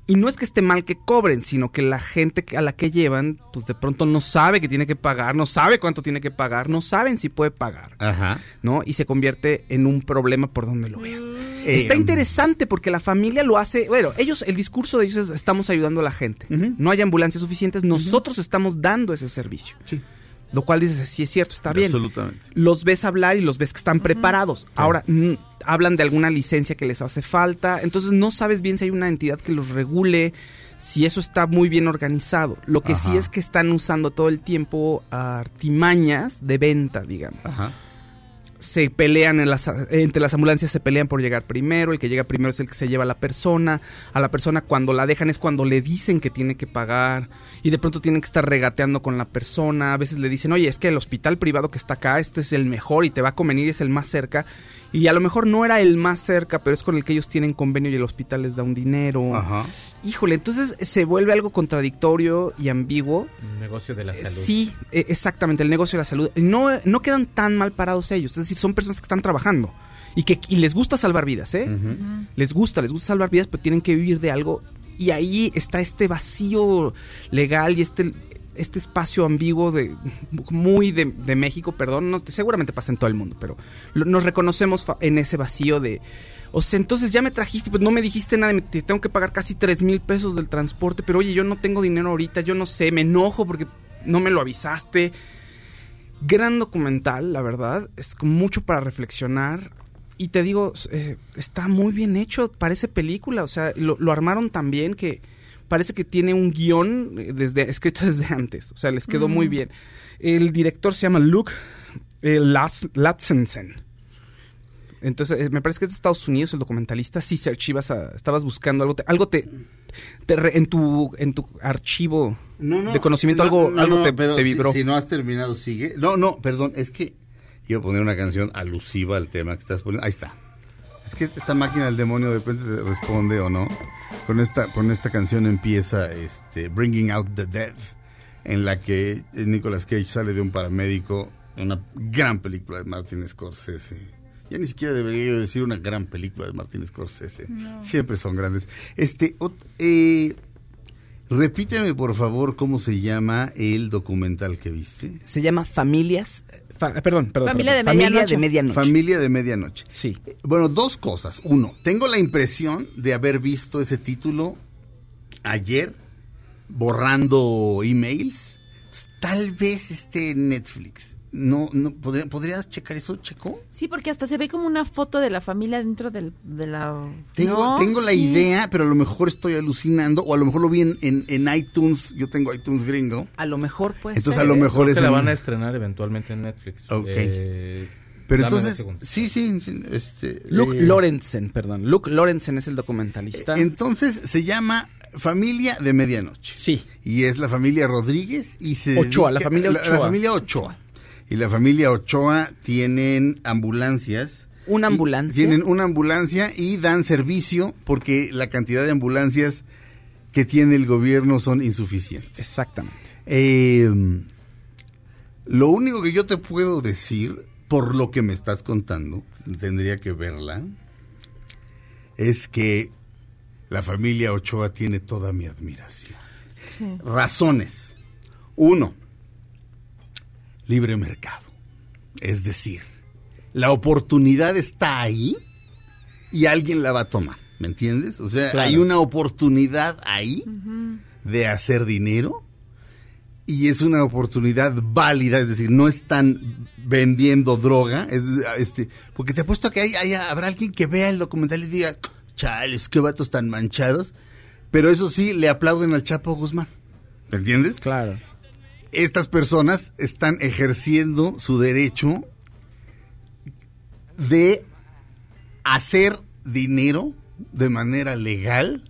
Y no es que esté mal que cobren, sino que la gente a la que llevan, pues de pronto no sabe que tiene que pagar, no sabe cuánto tiene que pagar, no saben si puede pagar, Ajá. ¿no? Y se convierte en un problema por donde lo veas. Eh, Está um, interesante porque la familia lo hace, bueno, ellos, el discurso de ellos es estamos ayudando a la gente. No hay ambulancias suficientes, nosotros estamos dando ese servicio. Sí. Lo cual dices, sí es cierto, está bien Absolutamente. los ves hablar y los ves que están preparados. Ahora, mm, hablan de alguna licencia que les hace falta, entonces no sabes bien si hay una entidad que los regule, si eso está muy bien organizado. Lo que sí es que están usando todo el tiempo artimañas de venta, digamos. Ajá. Se pelean en las, entre las ambulancias, se pelean por llegar primero, el que llega primero es el que se lleva a la persona, a la persona cuando la dejan es cuando le dicen que tiene que pagar y de pronto tienen que estar regateando con la persona, a veces le dicen, oye, es que el hospital privado que está acá, este es el mejor y te va a convenir, es el más cerca, y a lo mejor no era el más cerca, pero es con el que ellos tienen convenio y el hospital les da un dinero. Ajá. Híjole, entonces se vuelve algo contradictorio y ambiguo. Un negocio de la Eh, salud. Sí, eh, exactamente, el negocio de la salud. No, no quedan tan mal parados ellos, es decir, son personas que están trabajando y que y les gusta salvar vidas, ¿eh? Les gusta, les gusta salvar vidas, pero tienen que vivir de algo y ahí está este vacío legal y este este espacio ambiguo de muy de, de México, perdón, no, seguramente pasa en todo el mundo, pero lo- nos reconocemos en ese vacío de, o sea, entonces ya me trajiste, pues no me dijiste nada, me- te tengo que pagar casi tres mil pesos del transporte, pero oye, yo no tengo dinero ahorita, yo no sé, me enojo porque no me lo avisaste. Gran documental, la verdad, es mucho para reflexionar. Y te digo, eh, está muy bien hecho, parece película, o sea, lo, lo armaron tan bien que parece que tiene un guion eh, desde, escrito [LAUGHS] desde antes, o sea, les quedó muy Mm. bien. El director se llama Luke eh, Latsensen. Entonces, eh, me parece que es de Estados Unidos el documentalista. Sí, Serge, ibas a- estabas buscando algo, te- algo te, te re- en tu en tu archivo de conocimiento, no, algo, algo te, pero te si- vibró. Si, no has terminado, sigue. No, no, perdón, es que iba a poner una canción alusiva al tema que estás poniendo. Ahí está. Es que esta máquina del demonio de repente te responde o no. Con esta, con esta canción empieza este, Bringing Out the Dead, en la que Nicolas Cage sale de un paramédico, una gran película de Martin Scorsese. Ya ni siquiera debería decir una gran película de Martin Scorsese. Siempre son grandes. Este, ot- eh, repíteme por favor cómo se llama el documental que viste. Se llama Familias, fa- perdón, perdón, Familia perdón, de Medianoche. de Medianoche. Familia de Medianoche. Sí. Bueno, dos cosas. Uno, tengo la impresión de haber visto ese título ayer, borrando emails. Tal vez esté en Netflix. No, no, ¿podría- ¿podrías checar eso, Checo? Sí, porque hasta se ve como una foto de la familia dentro del, de la... Tengo, No, tengo la sí. idea, pero a lo mejor estoy alucinando, o a lo mejor lo vi en, en, en iTunes, yo tengo iTunes gringo. A lo mejor puede Entonces ser. a lo mejor Creo es que la en- van a estrenar eventualmente en Netflix. Ok. Eh, Pero dame entonces, sí, sí, sí, este... Luke eh, Lorenzen, perdón. Luke Lorenzen es el documentalista. Entonces se llama Familia de Medianoche. sí. Y es la familia Rodríguez y se Ochoa, la familia La, Ochoa. familia Ochoa. Y la familia Ochoa tienen ambulancias. ¿Una ambulancia? Tienen una ambulancia y dan servicio porque la cantidad de ambulancias que tiene el gobierno son insuficientes. Exactamente. Eh, lo único que yo te puedo decir, por lo que me estás contando, tendría que verla, es que la familia Ochoa tiene toda mi admiración. Razones. Uno, libre mercado. Es decir, la oportunidad está ahí y alguien la va a tomar. ¿Me entiendes? O sea, Claro. hay una oportunidad ahí de hacer dinero y es una oportunidad válida, es decir, no están vendiendo droga, es, este, porque te apuesto que hay, hay- habrá alguien que vea el documental y diga, chales, qué vatos tan manchados, pero eso sí, le aplauden al Chapo Guzmán, ¿me entiendes? Claro. Estas personas están ejerciendo su derecho de hacer dinero de manera legal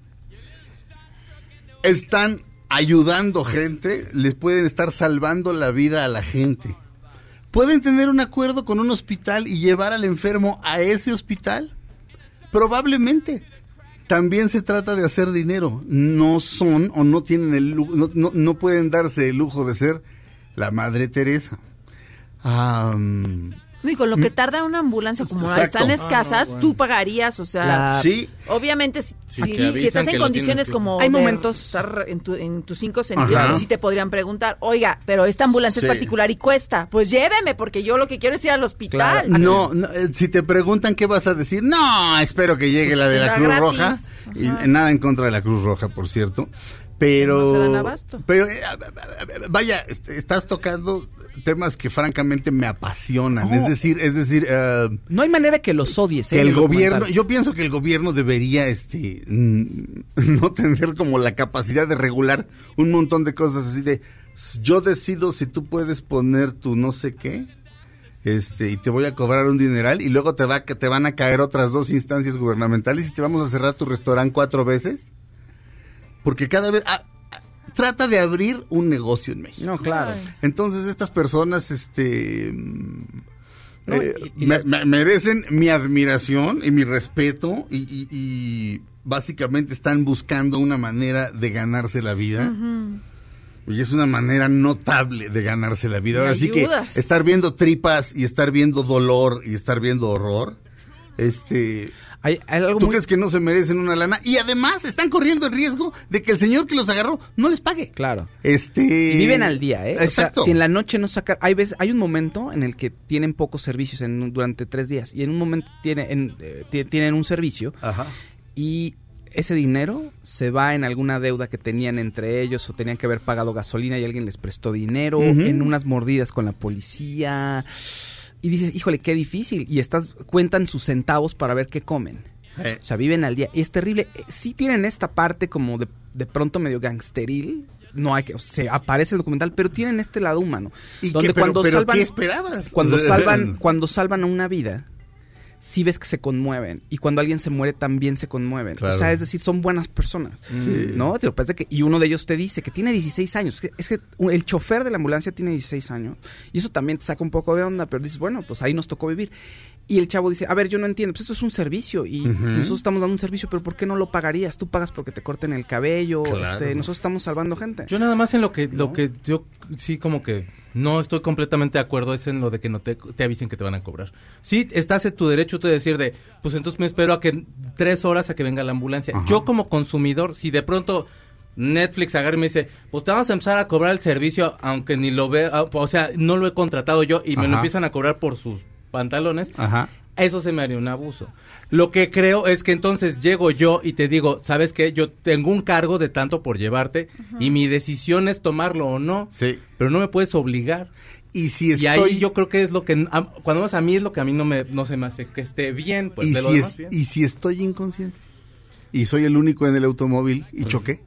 están ayudando gente, les pueden estar salvando la vida a la gente. Pueden tener un acuerdo con un hospital y llevar al enfermo a ese hospital. Probablemente. También se trata de hacer dinero. No son o no tienen el lujo, no, no- no pueden darse el lujo de ser la Madre Teresa. No, y con lo que tarda una ambulancia, como Exacto. están escasas, Ah, no, tú bueno. pagarías, o sea, La- sí, obviamente si, estás que en condiciones como Hay momentos- estar en, tu- en tus cinco sentidos, pues sí te podrían preguntar, oiga, pero esta ambulancia Sí. es particular y cuesta, pues lléveme porque yo lo que quiero es ir al hospital. No, no, eh, si te preguntan qué vas a decir, no, espero que llegue la de la la Cruz gratis. Roja. Y Ajá. nada en contra de la Cruz Roja, por cierto. Pero, No se dan abasto. pero eh, vaya, est- estás tocando temas que francamente me apasionan. No. Es decir, es decir, eh, No hay manera que los odies. que ¿eh? el gobierno, yo pienso que el gobierno debería, este, [LAUGHS] no tener como la capacidad de regular un montón de cosas así de, "S- yo decido si tú puedes poner tu no sé qué, este, y te voy a cobrar un dineral y luego te va, te van a caer otras dos instancias gubernamentales y te vamos a cerrar tu restaurante cuatro veces, porque cada vez ah, trata de abrir un negocio en México. No, claro. Entonces estas personas, este, No, eh, y- y me- las- me- merecen mi admiración y mi respeto y, y- y básicamente están buscando una manera de ganarse la vida. Y es una manera notable de ganarse la vida. Ahora sí que estar viendo tripas y estar viendo dolor y estar viendo horror, este, Hay, hay algo ¿Tú muy- crees que no se merecen una lana? Y además están corriendo el riesgo de que el señor que los agarró no les pague. Claro. Este... Y viven al día, ¿eh? O sea, Exacto. si en la noche no sacar, hay veces, hay un momento en el que tienen pocos servicios en durante tres días y en un momento tiene, en, eh, ti- tienen un servicio Ajá. y ese dinero se va en alguna deuda que tenían entre ellos o tenían que haber pagado gasolina y alguien les prestó dinero, en unas mordidas con la policía y dices, híjole, qué difícil y estás cuentan sus centavos para ver qué comen. Eh, O sea, viven al día. Y es terrible. Eh, Sí tienen esta parte como de, de pronto medio gangsteril. No hay que, o sea, se aparece el documental, pero tienen este lado humano. ¿Y donde qué, pero, cuando pero salvan, ¿qué esperabas? cuando [LAUGHS] salvan, cuando salvan a una vida, sí ves que se conmueven. Y cuando alguien se muere, también se conmueven. Claro. O sea, es decir, son buenas personas. Sí. ¿No? Te parece que, y uno de ellos te dice que tiene 16 años. Es que, es que el chofer de la ambulancia tiene 16 años. Y eso también te saca un poco de onda, pero dices, bueno, pues ahí nos tocó vivir. Y el chavo dice, a ver, yo no entiendo, pues esto es un servicio y nosotros estamos dando un servicio, pero ¿por qué no lo pagarías? Tú pagas porque te corten el cabello, Claro. este, nosotros estamos salvando gente. Yo nada más en lo que, lo que yo sí como que no estoy completamente de acuerdo es en lo de que no te, te avisen que te van a cobrar. Sí, estás en tu derecho de decir de, pues entonces me espero a que tres horas a que venga la ambulancia. Ajá. Yo como consumidor, si de pronto Netflix agarra y me dice, pues te vamos a empezar a cobrar el servicio, aunque ni lo vea, o sea, no lo he contratado yo y me Ajá. lo empiezan a cobrar por sus pantalones, Ajá. eso se me haría un abuso. Lo que creo es que entonces llego yo y te digo, ¿sabes qué? Yo tengo un cargo de tanto por llevarte y mi decisión es tomarlo o no, Sí. pero no me puedes obligar. Y si estoy... Y ahí yo creo que es lo que, cuando más a mí es lo que a mí no me, no se me hace que esté bien, pues y, de lo si demás es- bien. y si estoy inconsciente y soy el único en el automóvil y choqué.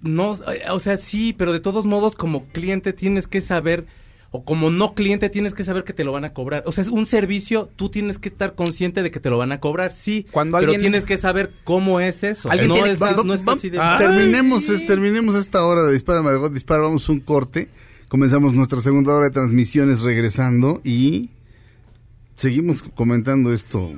No, eh, o sea, sí, pero de todos modos como cliente tienes que saber, o como no cliente tienes que saber que te lo van a cobrar. O sea, es un servicio, tú tienes que estar consciente de que te lo van a cobrar, sí, Cuando pero alguien- tienes que saber cómo es eso. Alguien no tiene- es, Va- no va- es va- así de... Terminemos, es- terminemos esta hora de Dispara Margot Dispara, vamos un corte. Comenzamos nuestra segunda hora de transmisiones regresando y seguimos comentando esto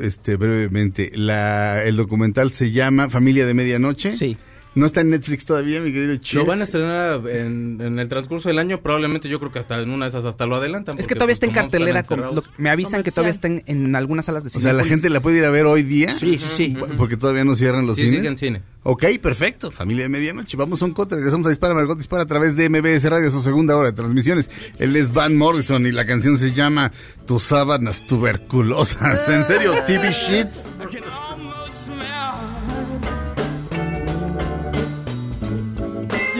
este brevemente. La, el documental se llama Familia de Medianoche. Sí. No está en Netflix todavía, mi querido Che. Lo van a estrenar en, en el transcurso del año, probablemente yo creo que hasta en una de esas hasta lo adelantan. Es que todavía pues, está en como cartelera. con- lo- me avisan que todavía está en, en algunas salas de O cine. sea, la gente la puede ir a ver hoy día. Sí, sí, sí. Porque todavía no cierran los Sí, cines. sigue en cine. Ok, perfecto. Familia de Medianoche. Vamos a un corte. Regresamos a Dispara Margot Dispara a través de MBS Radio, su segunda hora de transmisiones. Él es Van Morrison y la canción se llama Tus sábanas tuberculosas. ¿En serio? [LAUGHS] TV Shit.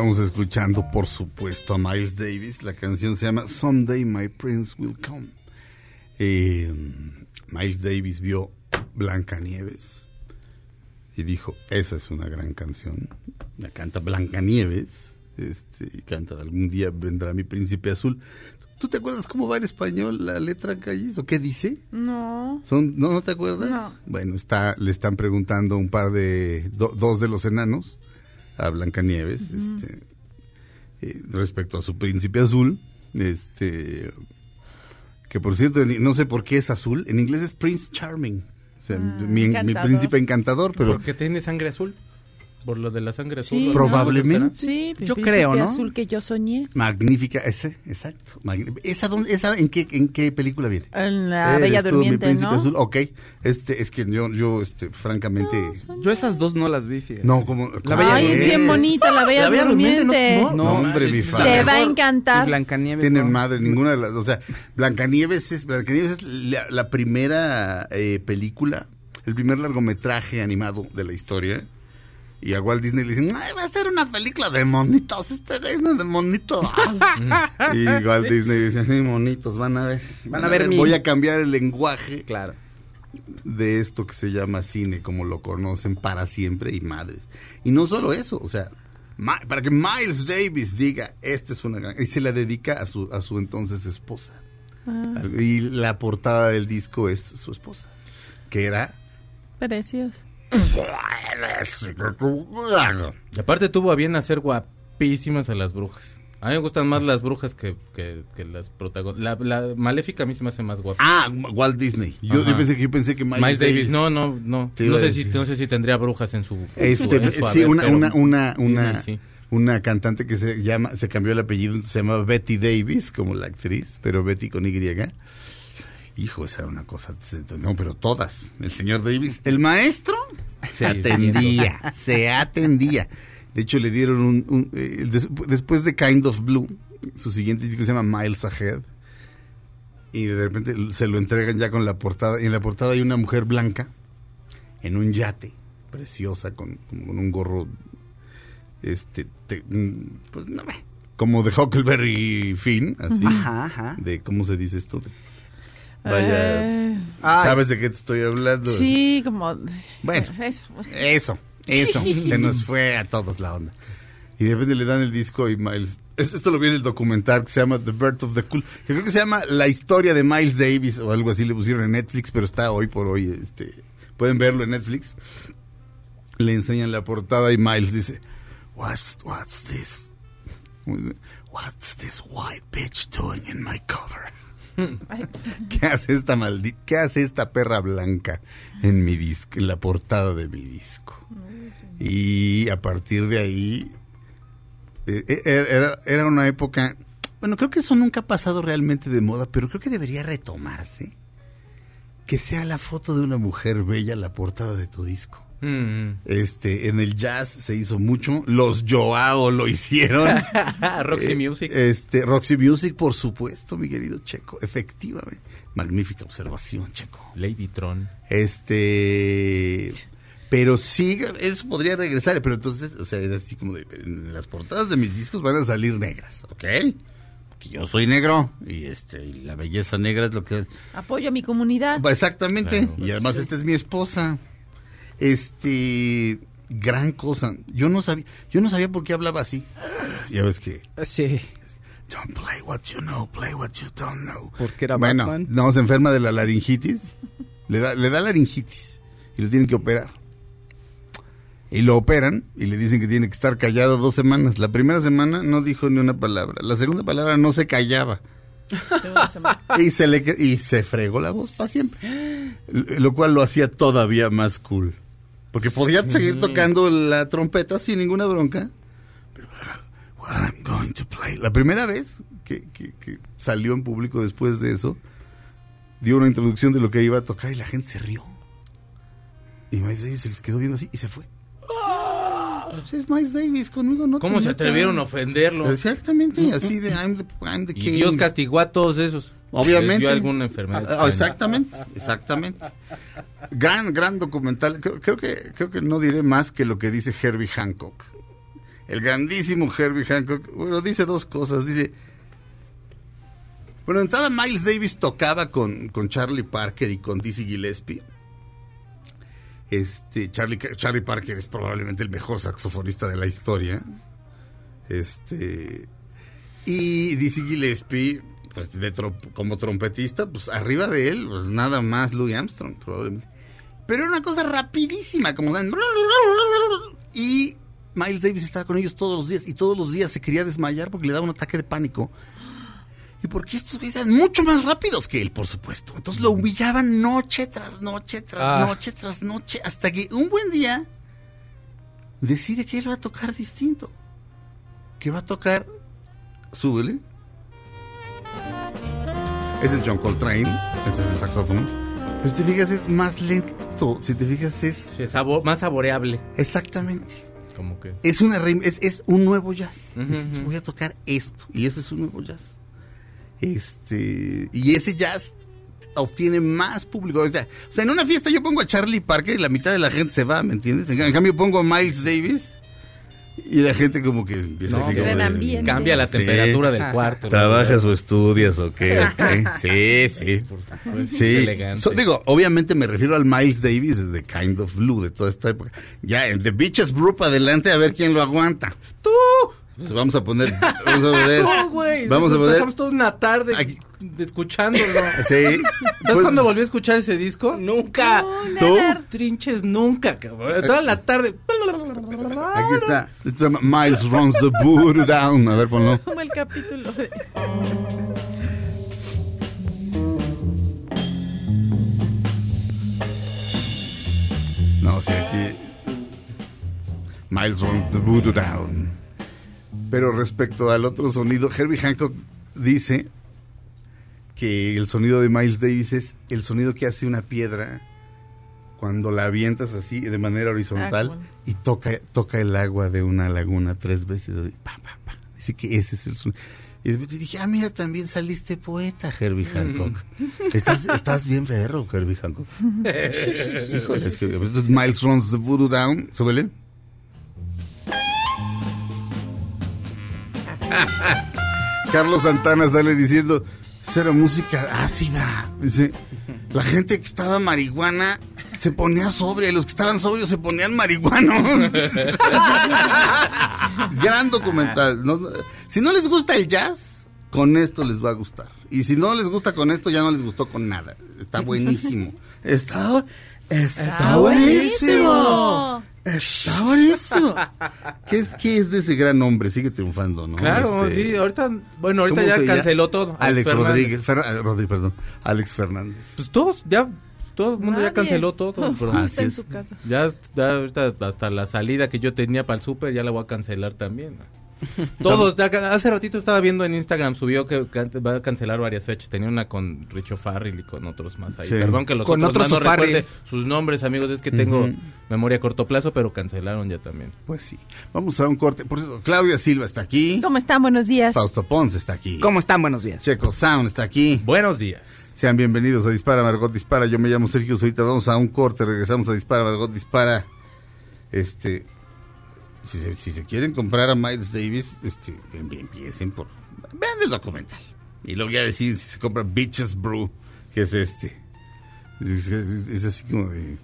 Estamos escuchando, por supuesto, a Miles Davis. La canción se llama Someday My Prince Will Come. Eh, Miles Davis vio Blancanieves y dijo, esa es una gran canción. La canta Blancanieves este, y canta Algún día vendrá mi príncipe azul. ¿Tú te acuerdas cómo va en español la letra calles o qué dice? No. Son, ¿no, ¿No te acuerdas? No. Bueno, está, le están preguntando un par de, do- dos de los enanos a Blancanieves, este, eh, respecto a su príncipe azul, este, que por cierto, no sé por qué es azul, en inglés es Prince Charming, o sea, mi, mi príncipe encantador, pero Porque tiene sangre azul. Por lo de la sangre azul. Sí. Probablemente. Sí, Yo creo, ¿no? azul que yo soñé. magnífica, ese, exacto. ¿Esa, dónde- esa en, qué, en qué película viene? En la Eres Bella tú, mi Durmiente, príncipe ¿no? azul. Ok, este, es que yo, yo este, francamente... Yo esas dos no las vi, fíjate. No, como... La Bella Ay, es Durmiente. bien bonita la Bella, La Bella Durmiente, Durmiente. ¿no? No, No, hombre, mi es fa. Te va a Y encantar. Blancanieves. Tienen no. madre, ninguna de las... O sea, Blancanieves es, Blancanieves es la, la primera eh, película, el primer largometraje animado de la historia. Y a Walt Disney le dicen, "Ay, va a ser una película de monitos, este güey no es de monitos. [LAUGHS] y Walt Disney dice, sí, monitos, van a ver. Van a ver mi- Voy a cambiar el lenguaje Claro. de esto que se llama cine, como lo conocen para siempre y madres. Y no solo eso, o sea, Ma- para que Miles Davis diga, esta es una gran... Y se la dedica a su, a su entonces esposa. Al- Y la portada del disco es su esposa, que era... Precioso. Y aparte tuvo a bien hacer guapísimas a las brujas. A mí me gustan más las brujas que, que, que las protagonistas. La, la maléfica a mí se me hace más guapa. Ah, Walt Disney. Yo, pensé que yo pensé que Miles, Miles Davis, no, no, no. No sé, si, no sé si tendría brujas en su. Este, su- en su sí, haber, una, una, una, una, Disney sí. una cantante que se llama, se cambió el apellido, se llama Betty Davis, como la actriz, pero Betty con Y. Hijo, esa era una cosa. No, pero todas. El señor Davis. El maestro se atendía, [LAUGHS] se atendía. De hecho, le dieron un. un, eh, des- después de Kind of Blue, su siguiente disco se llama Miles Ahead. Y de repente se lo entregan ya con la portada. Y en la portada hay una mujer blanca en un yate, preciosa, con, un gorro. Este. te- pues no, como de Huckleberry Finn, así. Ajá, ajá. De, ¿cómo se dice esto? Vaya. Eh, Ay, ¿Sabes de qué te estoy hablando? sí, como... Bueno. Eso. Eso, eso. [LAUGHS] Se nos fue a todos la onda. Y de repente le dan el disco y Miles. es- Esto lo vi en el documental que se llama The Birth of the Cool. Que creo que se llama La historia de Miles Davis o algo así. Le pusieron en Netflix, pero está hoy por hoy. Este, pueden verlo en Netflix. Le enseñan la portada y Miles dice: What's, what's this? What's this white bitch doing in my cover? ¿Qué hace esta maldita, qué hace esta perra blanca en mi disco, en la portada de mi disco? Y a partir de ahí eh, eh, era, era una época, bueno, creo que eso nunca ha pasado realmente de moda, pero creo que debería retomarse. Que sea la foto de una mujer bella la portada de tu disco. Mm. Este, en el jazz se hizo mucho, los Joao lo hicieron. [LAUGHS] Roxy Eh, Music. Este, Roxy Music, por supuesto, mi querido Checo. Efectivamente. Magnífica observación, Checo. Lady Tron. Este. Pero sí, eso podría regresar. Pero entonces, o sea, era así como de. en las portadas de mis discos van a salir negras, ¿ok? Porque yo soy negro. Y este, y la belleza negra es lo que. Apoyo a mi comunidad. Exactamente. Claro. Y además, esta es mi esposa. Este. Gran cosa. Yo no sabía, yo no sabía por qué hablaba así. Ya ves que. Sí. Don't play what you know, play what you don't know. Porque era bueno, Batman. no, se enferma de la laringitis. Le da, le da laringitis y lo tienen que operar. Y lo operan y le dicen que tiene que estar callado dos semanas. La primera semana no dijo ni una palabra. La segunda palabra no se callaba. y se le y se fregó la voz para siempre. Lo cual lo hacía todavía más cool. Porque podía seguir tocando la trompeta sin ninguna bronca. Pero, what I'm going to play. La primera vez que, que- que salió en público después de eso, dio una introducción de lo que iba a tocar y la gente se rió. Y Miles Davis se les quedó viendo así y se fue. Pues es Miles Davis, conmigo no ¿Cómo se atrevieron a ofenderlo? Exactamente, así de I'm the, I'm the Y king. Dios castigó a todos esos. Obviamente. Alguna enfermedad. Ah, ah, exactamente, exactamente. Gran, gran documental. Creo, creo que, creo que no diré más que lo que dice Herbie Hancock. El grandísimo Herbie Hancock. Bueno, dice dos cosas. Dice. Bueno, entrada Miles Davis tocaba con, con Charlie Parker y con Dizzy Gillespie. Este, Charlie, Charlie Parker es probablemente el mejor saxofonista de la historia. Este. Y Dizzy Gillespie pues, de como trompetista, pues arriba de él, pues nada más Louis Armstrong, probablemente. Pero era una cosa rapidísima, como dan... Y Miles Davis estaba con ellos todos los días y todos los días se quería desmayar porque le daba un ataque de pánico. Y porque estos güeyes eran mucho más rápidos que él, por supuesto. Entonces lo humillaban noche tras noche, tras Ah. noche, tras noche, hasta que un buen día decide que él va a tocar distinto. Que va a tocar... Súbele. Ese es John Coltrane, este es el saxófono. Pero si te fijas es más lento, si te fijas es... Sí, sabo- más saboreable. Exactamente. Como que. Es, una, es, es un nuevo jazz. Ujú. Voy a tocar esto. Y eso es un nuevo jazz. Este. Y ese jazz obtiene más público. O sea, o sea, en una fiesta yo pongo a Charlie Parker y la mitad de la gente se va, ¿me entiendes? En, en cambio pongo a Miles Davis y la gente como que empieza No, así como. Cambia la Sí. temperatura del cuarto. ¿no? ¿Trabajas o estudias o qué? ok? Sí, sí. Por supuesto. Sí. So, digo, obviamente me refiero al Miles Davis de Kind of Blue de toda esta época. Ya, en The Beaches Brew para adelante a ver quién lo aguanta. ¡Tú! Pues vamos a poner, vamos a poner, [LAUGHS] No, güey. vamos a poner, Pasamos toda una tarde Aquí. escuchándolo. [LAUGHS] sí, ¿Sabes pues, cuándo volví a escuchar ese disco? Nunca. tú, Trinches nunca, cabrón. Toda la tarde. aquí está, llama Miles Runs the Voodoo Down, a ver, ponlo. [LAUGHS] Como el capítulo de... No, sí, aquí, Miles Runs the Voodoo Down. Pero respecto al otro sonido, Herbie Hancock dice que el sonido de Miles Davis es el sonido que hace una piedra cuando la avientas así de manera horizontal Ah, bueno. y toca, toca el agua de una laguna tres veces. así, pa, pa, pa. Dice que ese es el sonido. Y dije, ah, mira, también saliste poeta, Herbie Hancock. [LAUGHS] Estás, estás bien perro, Herbie Hancock. [LAUGHS] Híjole, es que Miles runs the voodoo down. Súbele. [LAUGHS] Carlos Santana sale diciendo, "Esa era música ácida. Dice, la gente que estaba marihuana se ponía sobria y los que estaban sobrios se ponían marihuanos. [LAUGHS] Gran documental. No- si no les gusta el jazz, con esto les va a gustar. Y si no les gusta con esto, ya no les gustó con nada. Está buenísimo. [LAUGHS] Está, está, buenísimo. Está buenísimo. [LAUGHS] ¿Qué es, ¿Qué es de ese gran hombre? Sigue triunfando, ¿no? Claro, Este, sí, ahorita, bueno, ahorita ¿cómo ya canceló todo. Alex Fernández. Rodríguez. Fer- ah, Rodríguez, perdón. Alex Fernández. Pues todos, ya, todo el mundo ya Nadie. canceló todo. [LAUGHS] pero Ah, Está en su casa. ya, ya ahorita hasta la salida que yo tenía para el súper ya la voy a cancelar también. [LAUGHS] Todos, hace ratito estaba viendo en Instagram, subió que can- va a cancelar varias fechas. Tenía una con Richo Farrell y con otros más ahí. Sí. Perdón que los Con otros otros no recuerde sus nombres, amigos. Es que tengo memoria a corto plazo, pero cancelaron ya también. Pues sí. Vamos a un corte. Por cierto, Claudia Silva está aquí. ¿Cómo están? Buenos días. Fausto Ponce está aquí. ¿Cómo están? Buenos días. Checo Sound está aquí. Buenos días. Sean bienvenidos a Dispara Margot Dispara. Yo me llamo Sergio Zurita. Vamos a un corte. Regresamos a Dispara Margot Dispara. Este. Si se, quieren comprar a Miles Davis, este, em- empiecen por. Vean el documental. Y luego ya deciden si se compra Bitches Brew, que es este. Es, es- es así como de.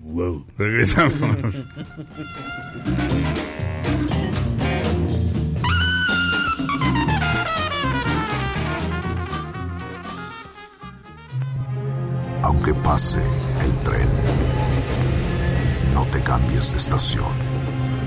Wow. [LAUGHS] Regresamos. Aunque pase el tren, no te cambies de estación.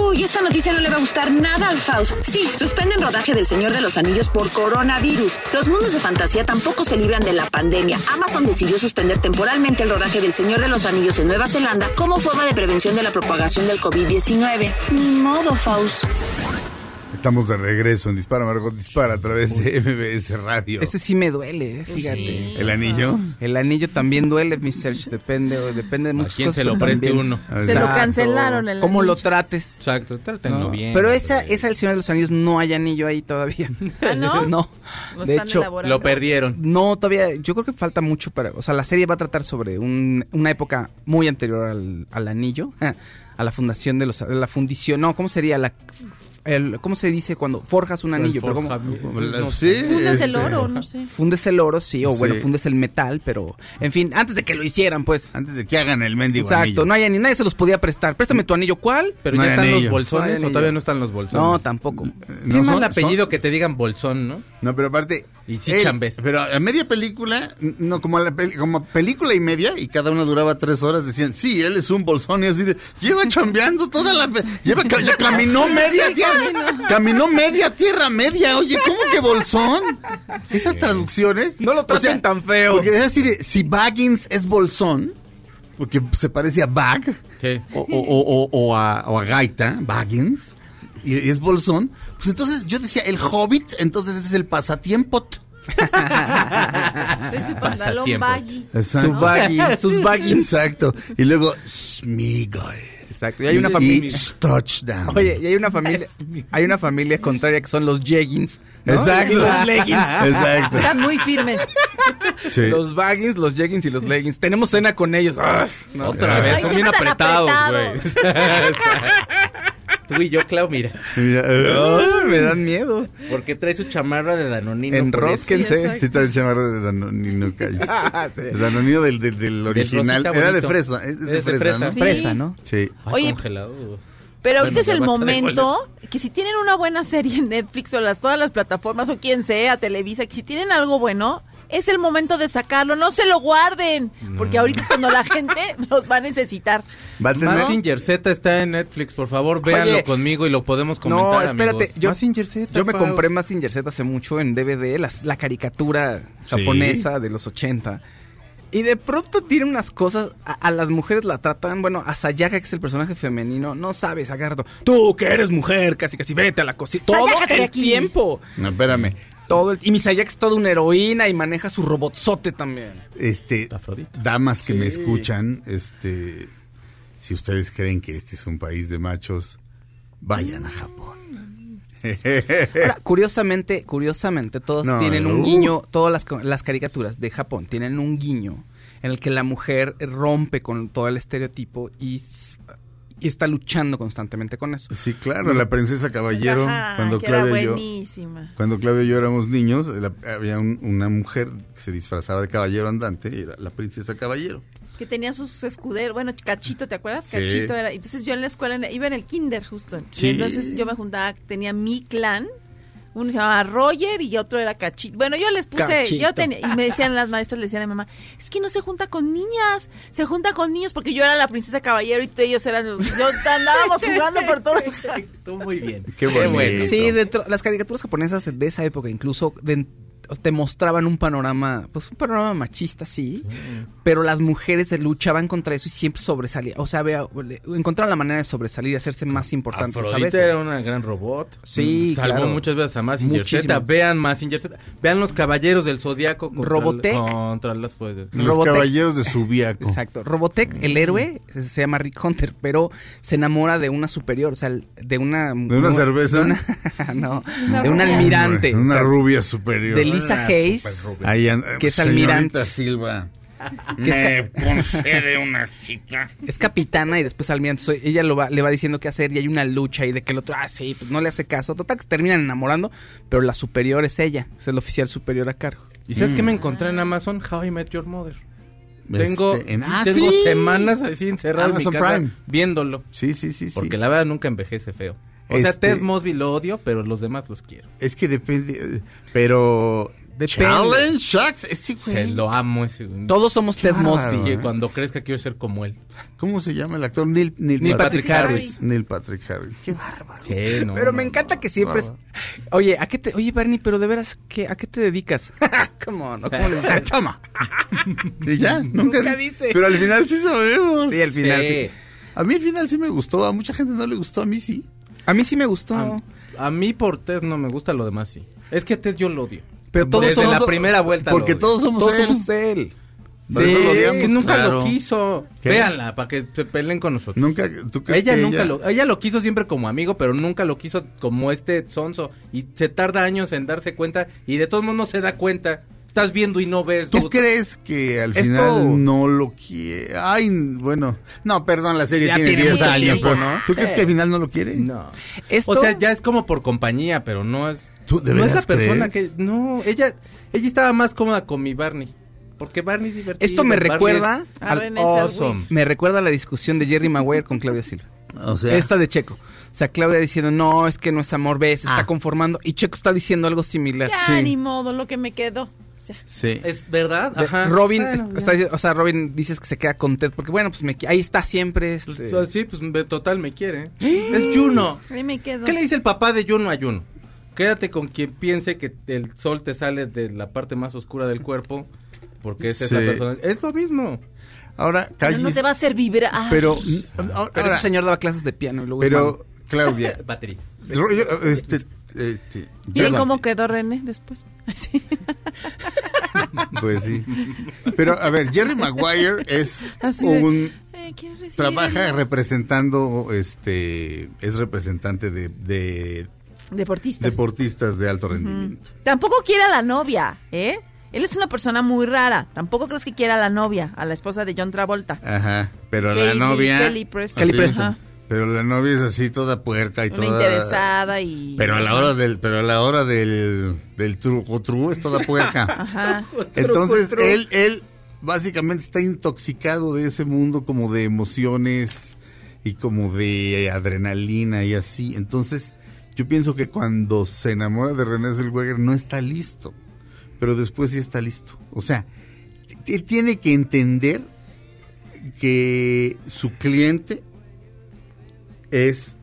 Uy, esta noticia no le va a gustar nada al Faust. Sí, suspenden rodaje del Señor de los Anillos por coronavirus. Los mundos de fantasía tampoco se libran de la pandemia. Amazon decidió suspender temporalmente el rodaje del Señor de los Anillos en Nueva Zelanda como forma de prevención de la propagación del COVID-19. Ni modo, Faust. Estamos de regreso en Dispara Margot Dispara a través de MBS Radio. Este sí me duele, eh, fíjate. ¿El anillo? El anillo también duele, mi Serge. Depende, depende de ¿A muchas quién cosas. se lo preste también- uno? A Se lo cancelaron el ¿Cómo lo trates? Exacto, trátenlo No, bien. Pero esa, esa El Señor de los Anillos no hay anillo ahí todavía. ¿Ah, no? [LAUGHS] no. Lo De están hecho, elaborando. Lo perdieron. no, todavía, yo creo que falta mucho para, o sea, la serie va a tratar sobre un- una época muy anterior al, al anillo, [LAUGHS] a la fundación de los, a la fundición, no, ¿cómo sería? La, el, ¿Cómo se dice cuando forjas un anillo? Sí, Fundas el oro, no sé. Fundes el oro, sí, o bueno, fundes el metal, pero, en fin, antes de que lo hicieran, pues. Antes de que hagan el mendigo Exacto, anillo. no hay ni nadie se los podía prestar. Préstame tu anillo, ¿cuál? Pero No ya están los anillo. No bolsones hay o anillo. todavía no están los bolsones. No, tampoco. Qué No mal son- apellido son- que te digan bolsón, ¿no? No, pero aparte. Y sí él- chambés. Pero a media película, no, como, a la peli- como película y media, y cada una duraba tres horas, decían, sí, él es un bolsón, y así de, lleva chambeando toda la. Lleva, ya caminó media tierra. Caminó media tierra, media. Oye, ¿cómo que bolsón? Esas traducciones. No lo traten tan feo. Porque es así de, si Baggins es bolsón, porque se parece a Bag, Sí. o, o, o, o- o a, o a Gaita, Baggins, y es bolsón, pues entonces yo decía, el Hobbit, entonces ese es el pasatiempo. Es su pantalón baggy. Su baggy, sus baggies. Exacto. Y luego Smigol. Exacto. Y hay una Y familia. Touchdown. Oye, y hay una familia, [LAUGHS] hay una familia contraria que son los jeggings. ¿no? Exacto. Y los leggings. [LAUGHS] Exacto. Están muy firmes. Sí. Los baggings, los jeggings y los leggings. Tenemos cena con ellos. Ah, no. Otra vez, Ay, son bien apretados. güey. [LAUGHS] Tú y yo, Clau, mira. Mira, eh, Ay, me dan miedo. Porque trae su chamarra de Danonino. Enrósquense. Sí, está el chamarro de Danonino Calles. [LAUGHS] Ah, sí. El Danonino del, del, del original. Era de fresa. Es, de Es de fresa, fresa. ¿no? Sí. Fresa, ¿no? Sí. Oye, congelado. Pero Bueno, ahorita es el momento que si tienen una buena serie en Netflix o las todas las plataformas o quien sea, Televisa, que si tienen algo bueno, es el momento de sacarlo, no se lo guarden, porque ahorita es cuando la gente [LAUGHS] los va a necesitar. Va a tener. Z está en Netflix, por favor, véanlo Oye. conmigo y lo podemos comentar, No, espérate. amigos. Yo, Mazinger Z, yo me compré Mazinger Z hace mucho en DVD, las- la caricatura Sí. japonesa de los 80. Y de pronto tiene unas cosas, a, a las mujeres la tratan, bueno, a Sayaka, que es el personaje femenino, no sabes, agarro. Tú que eres mujer, casi casi vete a la cocina. Todo el aquí. tiempo. No, espérame. Todo el- y mi Sayaka es toda una heroína y maneja su robotzote también. Este, Afrodita. damas que me escuchan, este, si ustedes creen que este es un país de machos, vayan a Japón. Ahora, curiosamente, curiosamente, todos No, tienen un uh. guiño, todas las, las caricaturas de Japón tienen un guiño en el que la mujer rompe con todo el estereotipo y, y está luchando constantemente con eso. Sí, claro, la princesa caballero, Ajá, cuando que era Claudia y yo, buenísima. cuando Claudia y yo éramos niños, la- había un- una mujer que se disfrazaba de caballero andante y era la princesa caballero. Que tenía sus escuderos, bueno, Cachito, ¿te acuerdas? Sí. Cachito era. Entonces yo en la escuela iba en el kinder justo. Sí. Y entonces yo me juntaba, tenía mi clan. Uno se llamaba Roger y otro era Cachito. Bueno, yo les puse, Cachito. yo tenía, y me decían las maestras, le decían a mi mamá, es que no se junta con niñas, se junta con niños porque yo era la princesa caballero y ellos eran los, yo andábamos jugando por todo. Estuvo muy bien. Qué bonito. Sí, dentro, las caricaturas japonesas de esa época incluso de- te mostraban un panorama, pues un panorama machista, sí, pero las mujeres se luchaban contra eso y siempre sobresalían, o sea, vea, le- encontraron la manera de sobresalir y hacerse más importantes, Afrodita ¿sabes? era una gran robot. Sí, Mm, Salvó claro. muchas veces a Mazinger Z. Muchísimas. Vean Mazinger Z. Vean los caballeros del Zodiaco contra, Robotech. contra las fuerzas. Los Robotech. caballeros de Subiaco. Exacto. Robotech, el héroe, se llama Rick Hunter, pero se enamora de una superior, o sea, de una... ¿De una cerveza? de una- [LAUGHS] no, de un almirante. Una o sea, rubia superior. de Lisa Una Hayes. Ahí que es almirante. Silva. [LAUGHS] Que es me concede una cita. Es capitana y después almirante. So, ella lo va, le va diciendo qué hacer y hay una lucha y de que el otro, ah, sí, pues no le hace caso. Total, que se terminan enamorando, pero la superior es ella, es el oficial superior a cargo. ¿Y sabes qué Mm. me encontré en Amazon? How I Met Your Mother. Tengo, Este, en- ah, tengo sí. semanas así encerrado en mi Amazon casa Prime. viéndolo. Sí, sí, sí, sí. Porque la verdad nunca envejece feo. O sea, Este- Ted Mosby lo odio, pero los demás los quiero. Es que depende, pero... Depende. Challenge Sharks, ese Se güey. lo amo ese. güey. Todos somos Ted bárbaro, Mosby. ¿eh? cuando crezca quiero ser como él. ¿Cómo se llama el actor? Neil, Neil, Neil Patrick Patrick Harris. Harris. Neil Patrick Harris. Qué bárbaro. Sí, no, Pero no, me no, encanta no. que siempre es... Oye, ¿a qué te... Oye, Barney, pero de veras, ¿qué, ¿a qué te dedicas? [LAUGHS] Come on, ¿no? ¿Cómo le dices? [LAUGHS] Toma. Y ya, [LAUGHS] nunca, Nunca dice. Pero al final sí sabemos. Sí, al final Sí. sí. A mí al final sí me gustó, a mucha gente no le gustó, a mí sí. A mí sí me gustó. A, a mí por Ted no me gusta, lo demás sí. Es que Ted yo lo odio. Pero todos Desde somos- la primera vuelta Porque todos somos Todos él. somos él. Es odiamos, que nunca claro. lo quiso. ¿Qué? Véanla, para que se peleen con nosotros. Nunca, ¿tú crees Ella que nunca ella- lo, ella lo quiso siempre como amigo, pero nunca lo quiso como este sonso. Y se tarda años en darse cuenta y de todos modos no se da cuenta. Estás viendo y no ves. ¿Tú crees que al Esto- final no lo quiere? Ay, bueno. No, perdón, la serie Ya tiene tiene 10 mucho años, tiempo, pero ¿no? ¿Tú crees Eh. que al final no lo quiere? No. Esto- O sea, ya es como por compañía, pero no es. ¿Tú de no es la persona crees? que. No, ella, ella estaba más cómoda con mi Barney. Porque Barney es divertido. Esto me recuerda es a René awesome. Me recuerda a la discusión de Jerry Maguire con Claudia Silva. O sea, Esta de Checo. O sea, Claudia diciendo, no, es que no es amor, ves, se está Ah. conformando. Y Checo está diciendo algo similar. Ya, ni modo, lo que me quedó. Sí. Es verdad. Ajá. Robin, Bueno, está o sea, Robin dices que se queda con Ted porque bueno, pues me ahí está siempre. este- Pues, ah, sí, pues me- total me quiere. es Juno. ahí me quedo. ¿Qué le dice el papá de Juno a Juno? Quédate con quien piense que el sol te sale de la parte más oscura del cuerpo, porque es esa persona. Es lo mismo. Ahora, Pero no calles. te va a hacer vibrar. Ah, Pero, Pero ahora, ese señor daba clases de piano y luego pero Claudia, [LAUGHS] Batería. ro- este, ¿Miren cómo quedó René después? [LAUGHS] Sí. [LAUGHS] Pues sí. Pero, a ver, Jerry Maguire es Así de, un... Eh, ¿quieres recibir Trabaja representando, este, es representante de, de Deportistas. deportistas de alto rendimiento. Tampoco quiere a la novia, ¿eh? Él es una persona muy rara. Tampoco crees que quiera a la novia, a la esposa de John Travolta. Ajá, pero la novia... Kelly Preston. Kelly Preston. Ajá. Pero la novia es así toda puerca y Una toda... interesada y... Pero a la hora del, pero a la hora del, del truco tru es toda puerca. [LAUGHS] Ajá. Entonces él, él básicamente está intoxicado de ese mundo como de emociones y como de adrenalina y así. Entonces yo pienso que cuando se enamora de René Zellweger no está listo, pero después sí está listo. O sea, él tiene que entender que su cliente es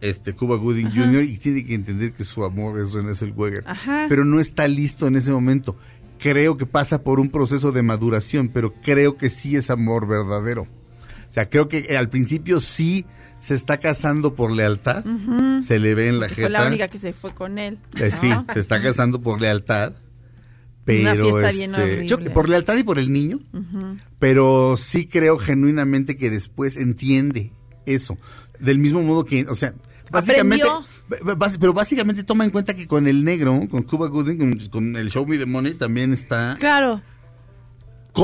este Cuba Gooding Jr. y tiene que entender que su amor es René Zellweger Ajá. pero no está listo en ese momento. Creo que pasa por un proceso de maduración, pero creo que sí es amor verdadero. O sea, creo que al principio sí se está casando por lealtad, se le ve en la Que jeta. fue la única que se fue con él. Eh, sí, ¿no? se está casando por lealtad. Pero Una este, yo- por lealtad y por el niño, pero sí creo genuinamente que después entiende eso. Del mismo modo que, o sea, básicamente, Aprendió. pero básicamente toma en cuenta que con el negro, con Cuba Gooding, con, con el Show Me the Money también está, Claro.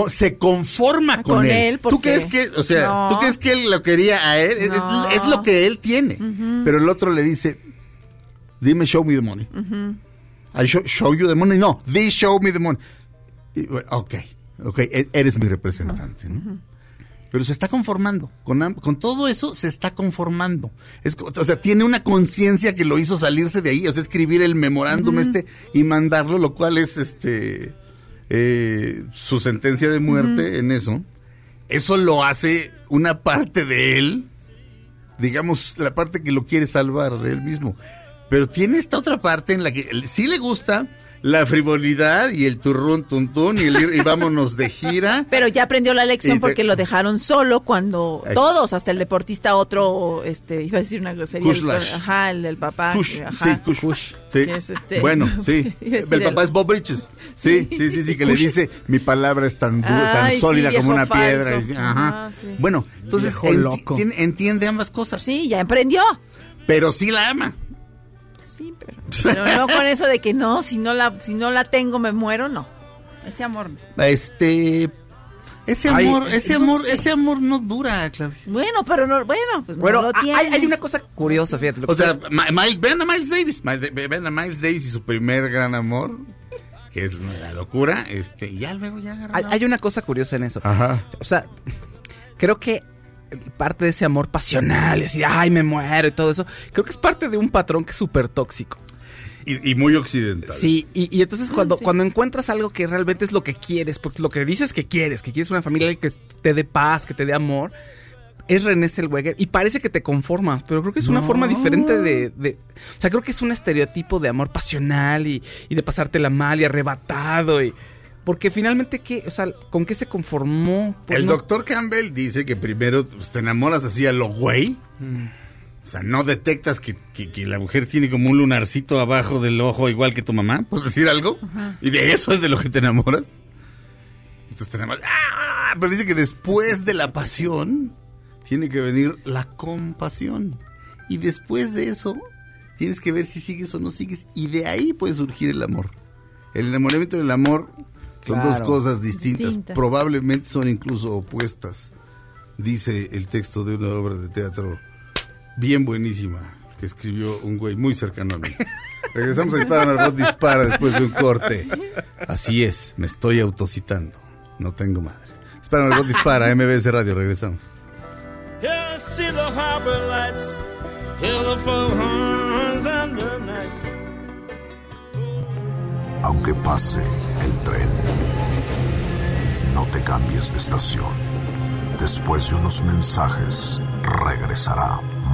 se conforma con, Con él. él, ¿Tú porque- crees que, o sea, No. tú crees que él lo quería a él? Es- es- No. Es, lo que él tiene. Pero el otro le dice, dime Show Me the Money. I show, show you the money. No, this show me the money. Y, ok, ok, e- eres mi representante, ¿no? Pero se está conformando. Con, con todo eso se está conformando. Es, o sea, tiene una conciencia que lo hizo salirse de ahí. O sea, escribir el memorándum este y mandarlo, lo cual es este eh, su sentencia de muerte en eso. Eso lo hace una parte de él, digamos, la parte que lo quiere salvar de él mismo. Pero tiene esta otra parte en la que sí le gusta la frivolidad y el turrún tuntún y, el y vámonos de gira. [LAUGHS] Pero ya aprendió la lección te- porque lo dejaron solo cuando todos, hasta el deportista otro, este, iba a decir una grosería. Kuslash. ajá, el, el papá. Kush, ajá. sí, Kush. Sí. Que es este- Bueno, [LAUGHS] sí. El papá es Bob Bridges. [LAUGHS] Sí, sí, sí, sí, que le dice, mi palabra es tan, dura, tan Ay, sólida como una falso. piedra. Y ajá. Sí. Bueno, entonces Viejo enti- loco. tiene- entiende ambas cosas. Sí, ya aprendió. Pero sí la ama. Sí, pero, pero no con eso de que no, si no la, si no la tengo me muero, no. Ese amor no. Este. Ese Ay, amor, ese no amor, sé. ese amor no dura, Claudia. Bueno, pero no, bueno, pues Bueno, no lo hay, tiene. hay una cosa curiosa, fíjate. lo que O sea, Ma- Miles, vean a Miles Davis. Miles- Vean a Miles Davis y su primer gran amor, que es la locura. Este, y ya luego ya agarra hay, la- hay una cosa curiosa en eso. Ajá. O sea, creo que parte de ese amor pasional, y así, ay, me muero y todo eso, creo que es parte de un patrón que es súper tóxico. Y, y muy occidental. Sí, y, y entonces cuando, sí. cuando encuentras algo que realmente es lo que quieres, porque lo que dices que quieres, que quieres una familia que te dé paz, que te dé amor, es René Zellweger y parece que te conformas, pero creo que es una No. forma diferente de, de- O sea, creo que es un estereotipo de amor pasional y, y de pasártela mal y arrebatado y... Porque finalmente, ¿qué? O sea, ¿con qué se conformó? Pues El no- doctor Campbell dice que primero pues, te enamoras así a lo güey. Mm. O sea, no detectas que, que- que la mujer tiene como un lunarcito abajo del ojo igual que tu mamá, por decir algo. Y de eso es de lo que te enamoras. Entonces te enamoras. ¡Ah! Pero dice que después de la pasión tiene que venir la compasión. Y después de eso tienes que ver si sigues o no sigues. Y de ahí puede surgir el amor. El enamoramiento del amor Son Claro. dos cosas distintas. Distintas. Probablemente son incluso opuestas. Dice el texto de una obra de teatro bien buenísima que escribió un güey muy cercano a mí. Regresamos a Dispara, Margot Dispara después de un corte. Así es, me estoy autocitando. No tengo madre. Dispara, Margot Dispara, [LAUGHS] MBS Radio, regresamos. Aunque pase el tren, no te cambies de estación. Después de unos mensajes, regresará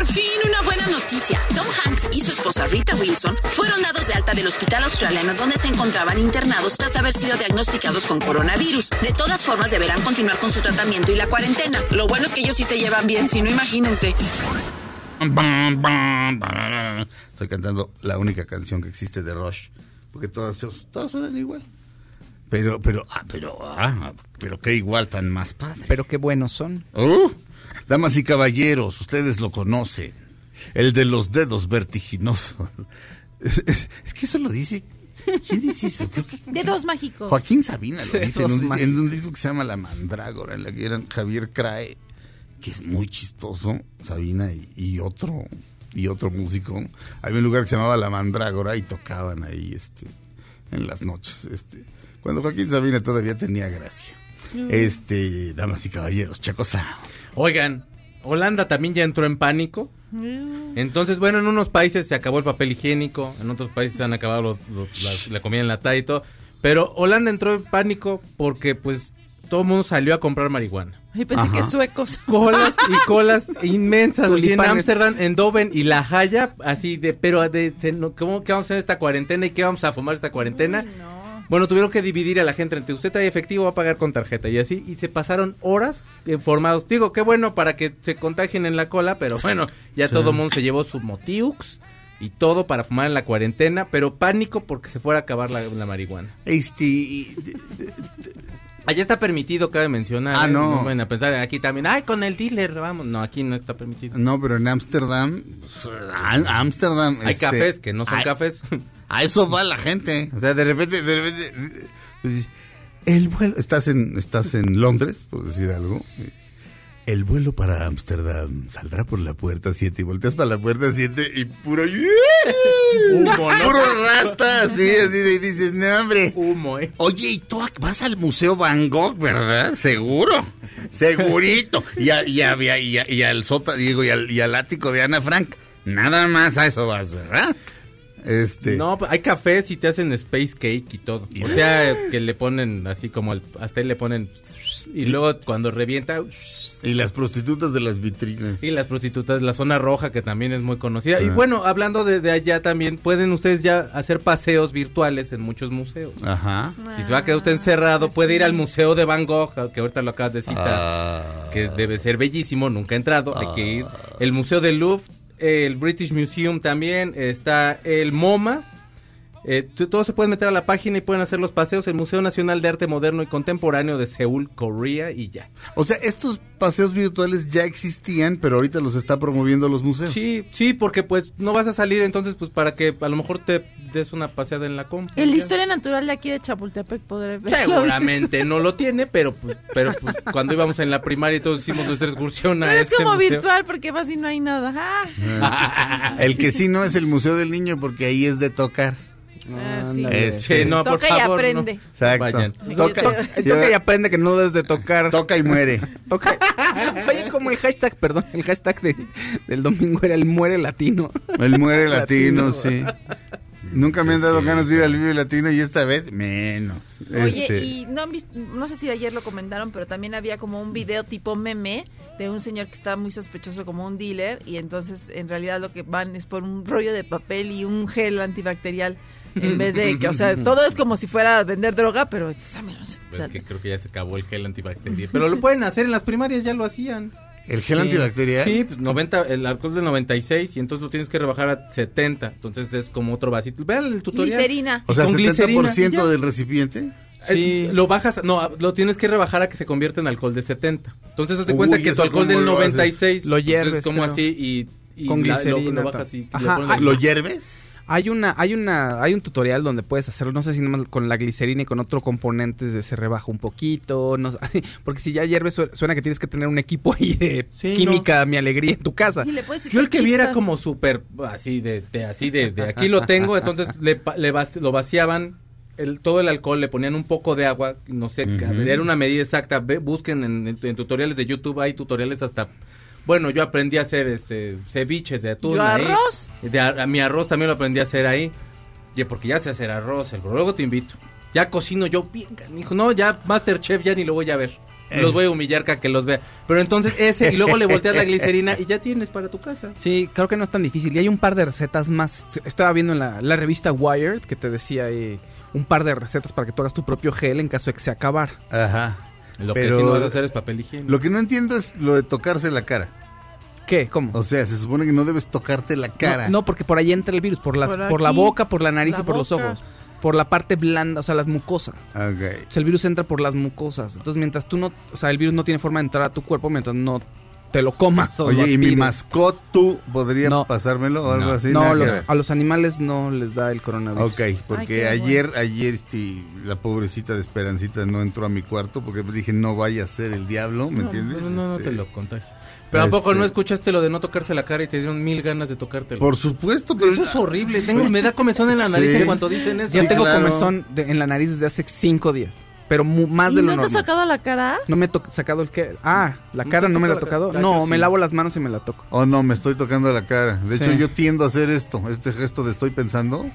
Por fin una buena noticia. Tom Hanks y su esposa Rita Wilson fueron dados de alta del hospital australiano donde se encontraban internados tras haber sido diagnosticados con coronavirus. De todas formas deberán continuar con su tratamiento y la cuarentena. Lo bueno es que ellos sí se llevan bien, si no imagínense. Estoy cantando la única canción que existe de Rush, porque todas, todas suenan igual. Pero, pero, ah, pero, ah, pero qué igual tan más padre. Pero qué buenos son. Uh, damas y caballeros, ustedes lo conocen. El de los dedos vertiginosos. [LAUGHS] Es, que eso lo dice. ¿Quién dice eso? Creo que [LAUGHS] Dedos mágicos. Joaquín Sabina lo dice en un, en disco que se llama La Mandrágora, en la que eran Javier Crae, que es muy chistoso, Sabina y, y otro y otro músico. Había un lugar que se llamaba La Mandrágora y tocaban ahí este en las noches, este cuando Joaquín Sabina todavía tenía gracia. Este, damas y caballeros, Chacosa. Oigan, Holanda también ya entró en pánico. Entonces, bueno, en unos países se acabó el papel higiénico, en otros países se han acabado los- los- la, la comida enlatada y todo. Pero Holanda entró en pánico porque, pues, todo el mundo salió a comprar marihuana. Ay, pensé Ajá. que suecos. [LAUGHS] Colas y colas [LAUGHS] inmensas. así en. Ámsterdam, en Doven y La Haya, así de, pero de, se- no, ¿cómo que vamos a hacer esta cuarentena y qué vamos a fumar esta cuarentena? Bueno, tuvieron que dividir a la gente entre usted trae efectivo va a pagar con tarjeta y así, y se pasaron horas informados. Digo, qué bueno para que se contagien en la cola, pero bueno, ya todo el mundo se llevó su motiux y todo para fumar en la cuarentena, pero pánico porque se fuera a acabar la, la marihuana. Este, Allá está permitido, cabe mencionar. Ah, ¿eh? no. Bueno, a pensar aquí también, ay, con el dealer, vamos. No, aquí no está permitido. no, pero en Ámsterdam, pues, Ámsterdam. Hay este, cafés que no son hay- cafés. A eso va la gente. O sea, de repente, de repente, el vuelo, estás en, estás en Londres, por decir algo. El vuelo para Ámsterdam saldrá por la puerta 7 y volteas para la puerta 7 y puro Humo, ¿no? puro rasta, así, así y dices, no hombre. Humo, ¿eh? Oye, y tú vas al Museo Van Gogh, ¿verdad? Seguro. Segurito. Y, a- y, a- y, a- y al sota, digo, y al, y al ático de Ana Frank. Nada más a eso vas, ¿verdad? Este. No, pues, hay cafés y te hacen space cake y todo. O sea, que le ponen así como el, hasta ahí le ponen y luego cuando revienta Y las prostitutas de las vitrinas. y las prostitutas, la zona roja que también es muy conocida. Y bueno, hablando de, de allá también, pueden ustedes ya hacer paseos virtuales en muchos museos. Ajá. Si se va a quedar usted encerrado, Ah, puede ir al Museo de Van Gogh, que ahorita lo acabas de citar. Ah. que debe ser bellísimo, nunca he entrado, hay que ir. El Museo del Louvre, el British Museum también, está el MoMA. Eh, todos se pueden meter a la página y pueden hacer los paseos. El Museo Nacional de Arte Moderno y Contemporáneo de Seúl, Corea y ya. O sea, estos paseos virtuales ya existían, pero ahorita los está promoviendo los museos. Sí, sí, porque pues no vas a salir entonces pues para que a lo mejor te des una paseada en la compra. El de Ya. historia natural de aquí de Chapultepec podré verlo. Seguramente [LAUGHS] no lo tiene, pero pues, pero pues, cuando íbamos en la primaria y todos hicimos nuestra excursión a Pero es este como museo. virtual porque vas y no hay nada. Ah. El que sí no es el Museo del Niño porque ahí es de tocar. Ah, sí. Este, Sí, no, por Toca y aprende. no. Exacto. Vayan. Toca, Toca y aprende que no debes de tocar. toca y muere. [LAUGHS] Toca. Oye, como el hashtag, perdón, el hashtag de- del domingo era el muere latino. El muere [LAUGHS] latino, Latino. sí. Nunca me han dado ganas de ir al Vive Latino y esta vez menos. Oye, Este, y no han visto, no sé si ayer lo comentaron, pero también había como un video tipo meme de un señor que estaba muy sospechoso como un dealer y entonces en realidad lo que van es por un rollo de papel y un gel antibacterial en vez de que, o sea, todo es como si fuera a vender droga, pero exámenos. Pues que creo que ya se acabó el gel antibacterial. Pero lo pueden hacer en las primarias, ya lo hacían. ¿El gel Sí. antibacterial? Sí, pues 90, el alcohol de 96 y entonces lo tienes que rebajar a 70. Entonces es como otro vasito. Vean el tutorial. Glicerina. O sea, Con glicerina, 70% y ya. del recipiente. Eh, lo bajas, no, lo tienes que rebajar a que se convierta en alcohol de 70. Entonces hazte Uy, cuenta que tu ¿eso alcohol del lo haces? 96 Lo hierves, es como así y, y Con la- glicerina, lo, lo bajas y Ajá, le pones la- ¿Lo hierves? Hay una, hay una, hay un tutorial donde puedes hacerlo, no sé si nomás con la glicerina y con otro componente de- se rebaja un poquito, no [LAUGHS] porque si ya hierves su- suena que tienes que tener un equipo ahí de Sí, química, mi alegría en tu casa. Y le puedes Yo el que viera como súper así de, de- así de, de aquí lo tengo, entonces [LAUGHS] le, pa- le vac- lo vaciaban el, todo el alcohol, le ponían un poco de agua, no sé, era una medida exacta, ve- busquen en, en- en tutoriales de YouTube, hay tutoriales hasta bueno, yo aprendí a hacer este ceviche de atún Yo ahí. arroz. De a, a mi arroz también lo aprendí a hacer ahí. Y porque ya sé hacer arroz, el luego te invito. Ya cocino yo bien, dijo, no, ya Masterchef ya ni lo voy a ver. Los voy a humillar para que los vea. Pero entonces ese, y luego le volteas la [LAUGHS] glicerina y ya tienes para tu casa. Sí, creo que no es tan difícil. Y hay un par de recetas más. Estaba viendo en la, la revista Wired que te decía ahí un par de recetas para que tú hagas tu propio gel en caso de que se acabara. Ajá. Lo Pero- que sí no vas a hacer es papel higiénico. Lo que no entiendo es lo de tocarse la cara. ¿Qué? ¿Cómo? O sea, se supone que no debes tocarte la cara. No, no, porque por ahí entra el virus, por, las, Por por, la boca, por la nariz la y por los ojos. Por la parte blanda, o sea, las mucosas. Ok. O sea, el virus entra por las mucosas. Entonces, mientras tú no, o sea, el virus no tiene forma de entrar a tu cuerpo mientras no te lo comas o lo Oye, ¿y mi tú podría No. pasármelo o algo No. así? No, lo- a los animales no les da el coronavirus. Ok, porque ayer, ayer este, la pobrecita de Esperancita no entró a mi cuarto porque dije no vaya a ser el diablo, ¿me entiendes? No, no, no Este, te lo contagies. Pero tampoco este- no escuchaste lo de no tocarse la cara y te dieron mil ganas de tocártelo. Por supuesto, pero Eso es horrible. Tengo, me da comezón en la nariz Sí. en cuanto dicen eso. Yo Sí, tengo claro. comezón de- en la nariz desde hace cinco días. Pero mu- más ¿Y de lo no te normal. has sacado la cara? No me he sacado el que. Ah, la ¿No cara te no me la he tocado. la? No, me sí. lavo las manos y me la toco. Oh, no, me estoy tocando la cara. De Sí. hecho, yo tiendo a hacer esto, este gesto de estoy pensando.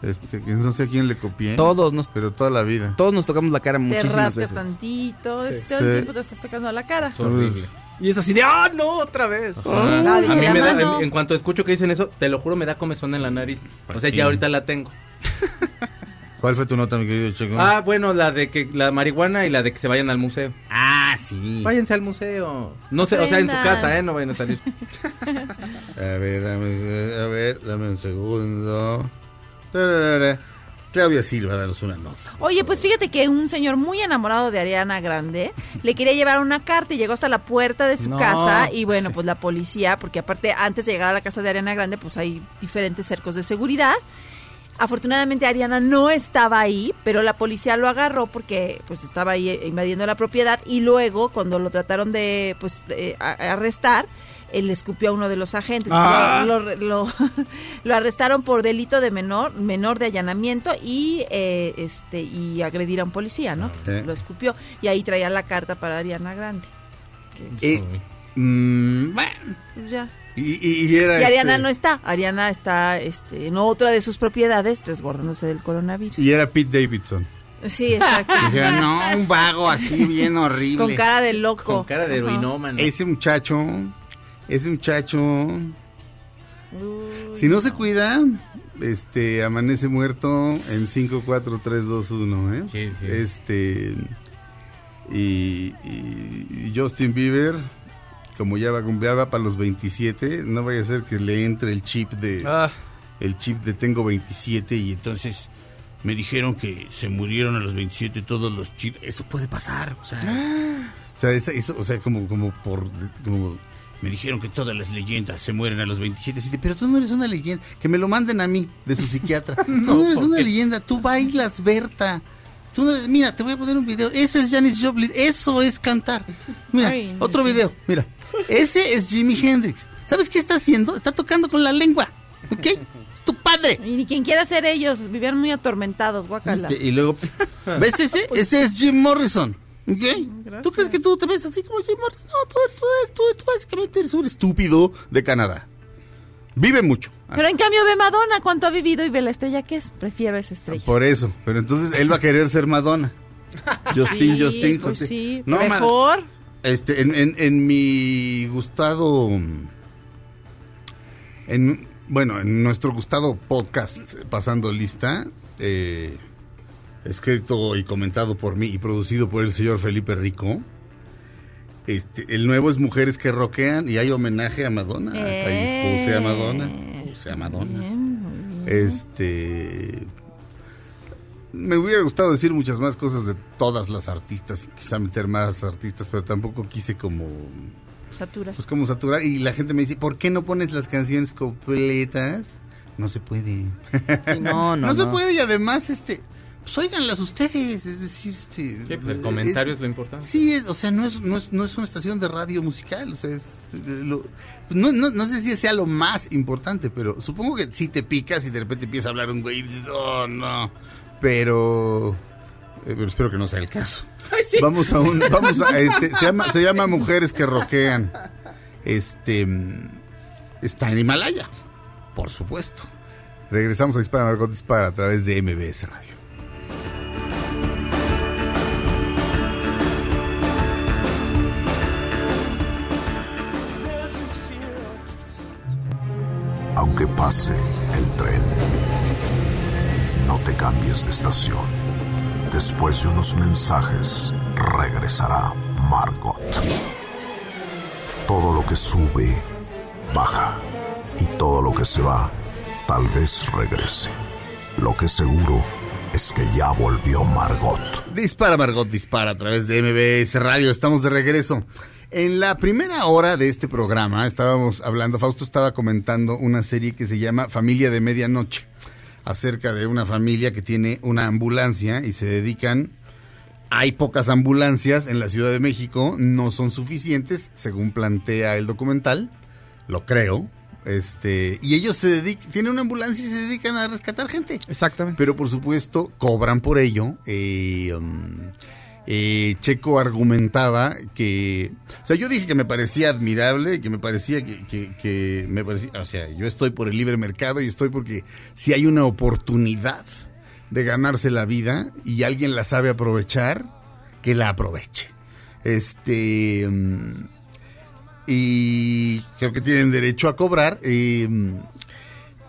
Este, no sé a quién le copié. Todos nos, Pero toda la vida. todos nos tocamos la cara Te muchísimas rascas veces. tantito. es- Todo Sí. el tiempo te estás sacando la cara. Es horrible. Y es así de, ¡ah, no! Otra vez. Ah, a mí la me da, en, en cuanto escucho que dicen eso, te lo juro, me da comezón en la nariz. O sea, sí. ya ahorita la tengo. [LAUGHS] ¿Cuál fue tu nota, mi querido Checo? Ah, bueno, la de que la marihuana y la de que se vayan al museo. Ah, sí. Váyanse al museo. No sé, o sea, en su casa, ¿eh? No vayan a salir. [LAUGHS] A ver, dame, a ver, dame un segundo. Claudia Silva, danos una nota. Oye, pues fíjate que un señor muy enamorado de Ariana Grande le quería llevar una carta y llegó hasta la puerta de su No. casa y bueno, pues la policía, porque aparte antes de llegar a la casa de Ariana Grande, pues hay diferentes cercos de seguridad. Afortunadamente Ariana no estaba ahí, pero la policía lo agarró porque pues estaba ahí eh, invadiendo la propiedad y luego cuando lo trataron de pues de, a- arrestar, él le escupió a uno de los agentes. Ah. Lo, lo- lo- [LAUGHS] lo arrestaron por delito de menor, menor de allanamiento y eh, este y agredir a un policía, ¿no? Lo escupió y ahí traía la carta para Ariana Grande. Que, Eh, mm, bueno, pues, ya. y, y- y era Y Ariana este- no está. Ariana está este, en otra de sus propiedades resguardándose del coronavirus. Y era Pete Davidson. Sí, exacto. [LAUGHS] Dije, no, un vago así bien horrible. Con cara de loco. Con cara de Ajá. heroinómano. Ese muchacho, ese muchacho, Uy, si no se cuida, este, amanece muerto en 5, 4, 3, 2, 1, ¿eh? Sí, sí. Este, y, y- y Justin Bieber, como ya va, ya va para los 27, no vaya a ser que le entre el chip de, Ah, el chip de tengo 27 y entonces me dijeron que se murieron a los 27 todos los chips. Eso puede pasar, o sea, o sea, eso, o sea, como, como por, como me dijeron que todas las leyendas se mueren a los 27. Así de, pero tú no eres una leyenda, que me lo manden a mí de su psiquiatra. [LAUGHS] Tú no eres una leyenda, tú bailas, Berta. Tú no eres- mira, te voy a poner un video. Ese es Janis Joplin, eso es cantar. Mira, Ay, otro video, mira. Ese es Jimi Hendrix. ¿Sabes qué está haciendo? Está tocando con la lengua, ¿ok? Es tu padre. Y ni quien quiera ser ellos, vivían muy atormentados, guacala. Este, y luego, [LAUGHS] ¿ves ese? [LAUGHS] Ese es Jim Morrison. ¿Ok? Gracias. ¿Tú crees que tú te ves así como Jim Morrison? No, tú, eres- tú, tú, tú básicamente eres un estúpido de Canadá. Vive mucho. Pero en cambio ve Madonna cuánto ha vivido y ve la estrella que es. Prefiero esa estrella. Por eso. Pero entonces él va a querer ser Madonna. [LAUGHS] Justin, Sí, Justin. pues sí, No, mejor. Este, en, en, en mi gustado. En, bueno, en nuestro gustado podcast, Pasando Lista, eh, escrito y comentado por mí y producido por el señor Felipe Rico, Este, el nuevo es Mujeres que Roquean y hay homenaje a Madonna. Eh. Ahí puse a Madonna. Puse a Madonna. Bien, muy bien. Este. Me hubiera gustado decir muchas más cosas de todas las artistas, quizá meter más artistas, pero tampoco quise como Satura. pues como saturar y la gente me dice, ¿por qué no pones las canciones completas? No se puede. Sí, no, [LAUGHS] no, se no. puede y además este pues óiganlas ustedes, es decir, este Sí, pues, el comentario es lo importante. Sí, es, o sea, no es, no es no es una estación de radio musical, o sea, es eh, lo- no, no, no sé si sea lo más importante, pero supongo que si te picas y de repente empieza a hablar un güey y dices, "Oh, no." Pero eh, pero espero que no sea el caso. [LAUGHS] Vamos a un vamos a [LAUGHS] este se llama se llama Mujeres que roquean. Este mm, está en Himalaya, por supuesto. Regresamos a Dispara Margot Dispara a través de MBS Radio. Aunque pase el tren, te cambies de estación. Después de unos mensajes, regresará Margot. Todo lo que sube, baja. Y todo lo que se va, tal vez regrese. Lo que seguro es que ya volvió Margot. Dispara Margot Dispara a través de MBS Radio. Estamos de regreso. En la primera hora de este programa estábamos hablando, Fausto estaba comentando una serie que se llama Familia de Medianoche, acerca de una familia que tiene una ambulancia y se dedican... Hay pocas ambulancias en la Ciudad de México, no son suficientes, según plantea el documental, lo creo. Este, y ellos se dedican, tienen una ambulancia y se dedican a rescatar gente. Exactamente. Pero por supuesto cobran por ello. Eh, um, eh, Checo argumentaba que, o sea, yo dije que me parecía admirable, que me parecía que, que- me parecía, o sea, yo estoy por el libre mercado y estoy porque si hay una oportunidad de ganarse la vida y alguien la sabe aprovechar, que la aproveche. Este um, y creo que tienen derecho a cobrar. eh,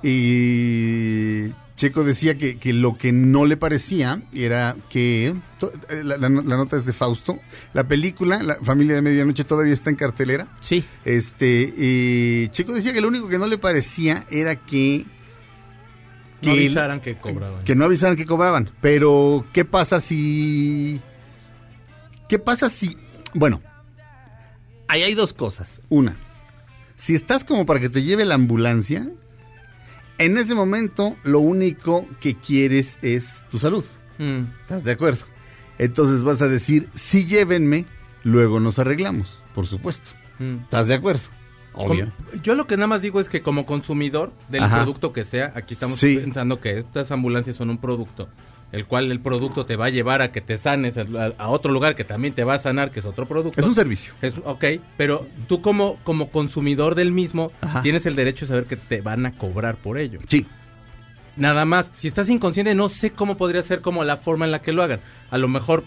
y Checo decía que, que lo que no le parecía era que, to- eh, la, la- la nota es de Fausto, la película, La familia de medianoche todavía está en cartelera. Sí. Este, eh, Checo decía que lo único que no le parecía era que... No que- avisaran que cobraban. que no avisaran que cobraban. Pero, ¿qué pasa si... ¿Qué pasa si... Bueno, ahí hay dos cosas. Una, si estás como para que te lleve la ambulancia, en ese momento lo único que quieres es tu salud. Mm. ¿Estás de acuerdo? Entonces vas a decir, sí llévenme, luego nos arreglamos, por supuesto. Mm. ¿Estás de acuerdo? Obvio. Yo lo que nada más digo es que como consumidor del Ajá. producto que sea, aquí estamos Sí. pensando que estas ambulancias son un producto, el cual el producto te va a llevar a que te sanes a, a otro lugar que también te va a sanar, que es otro producto. Es un servicio. Es, ok, pero tú como, como consumidor del mismo Ajá. tienes el derecho de saber que te van a cobrar por ello. Sí. Nada más, si estás inconsciente no sé cómo podría ser como la forma en la que lo hagan. A lo mejor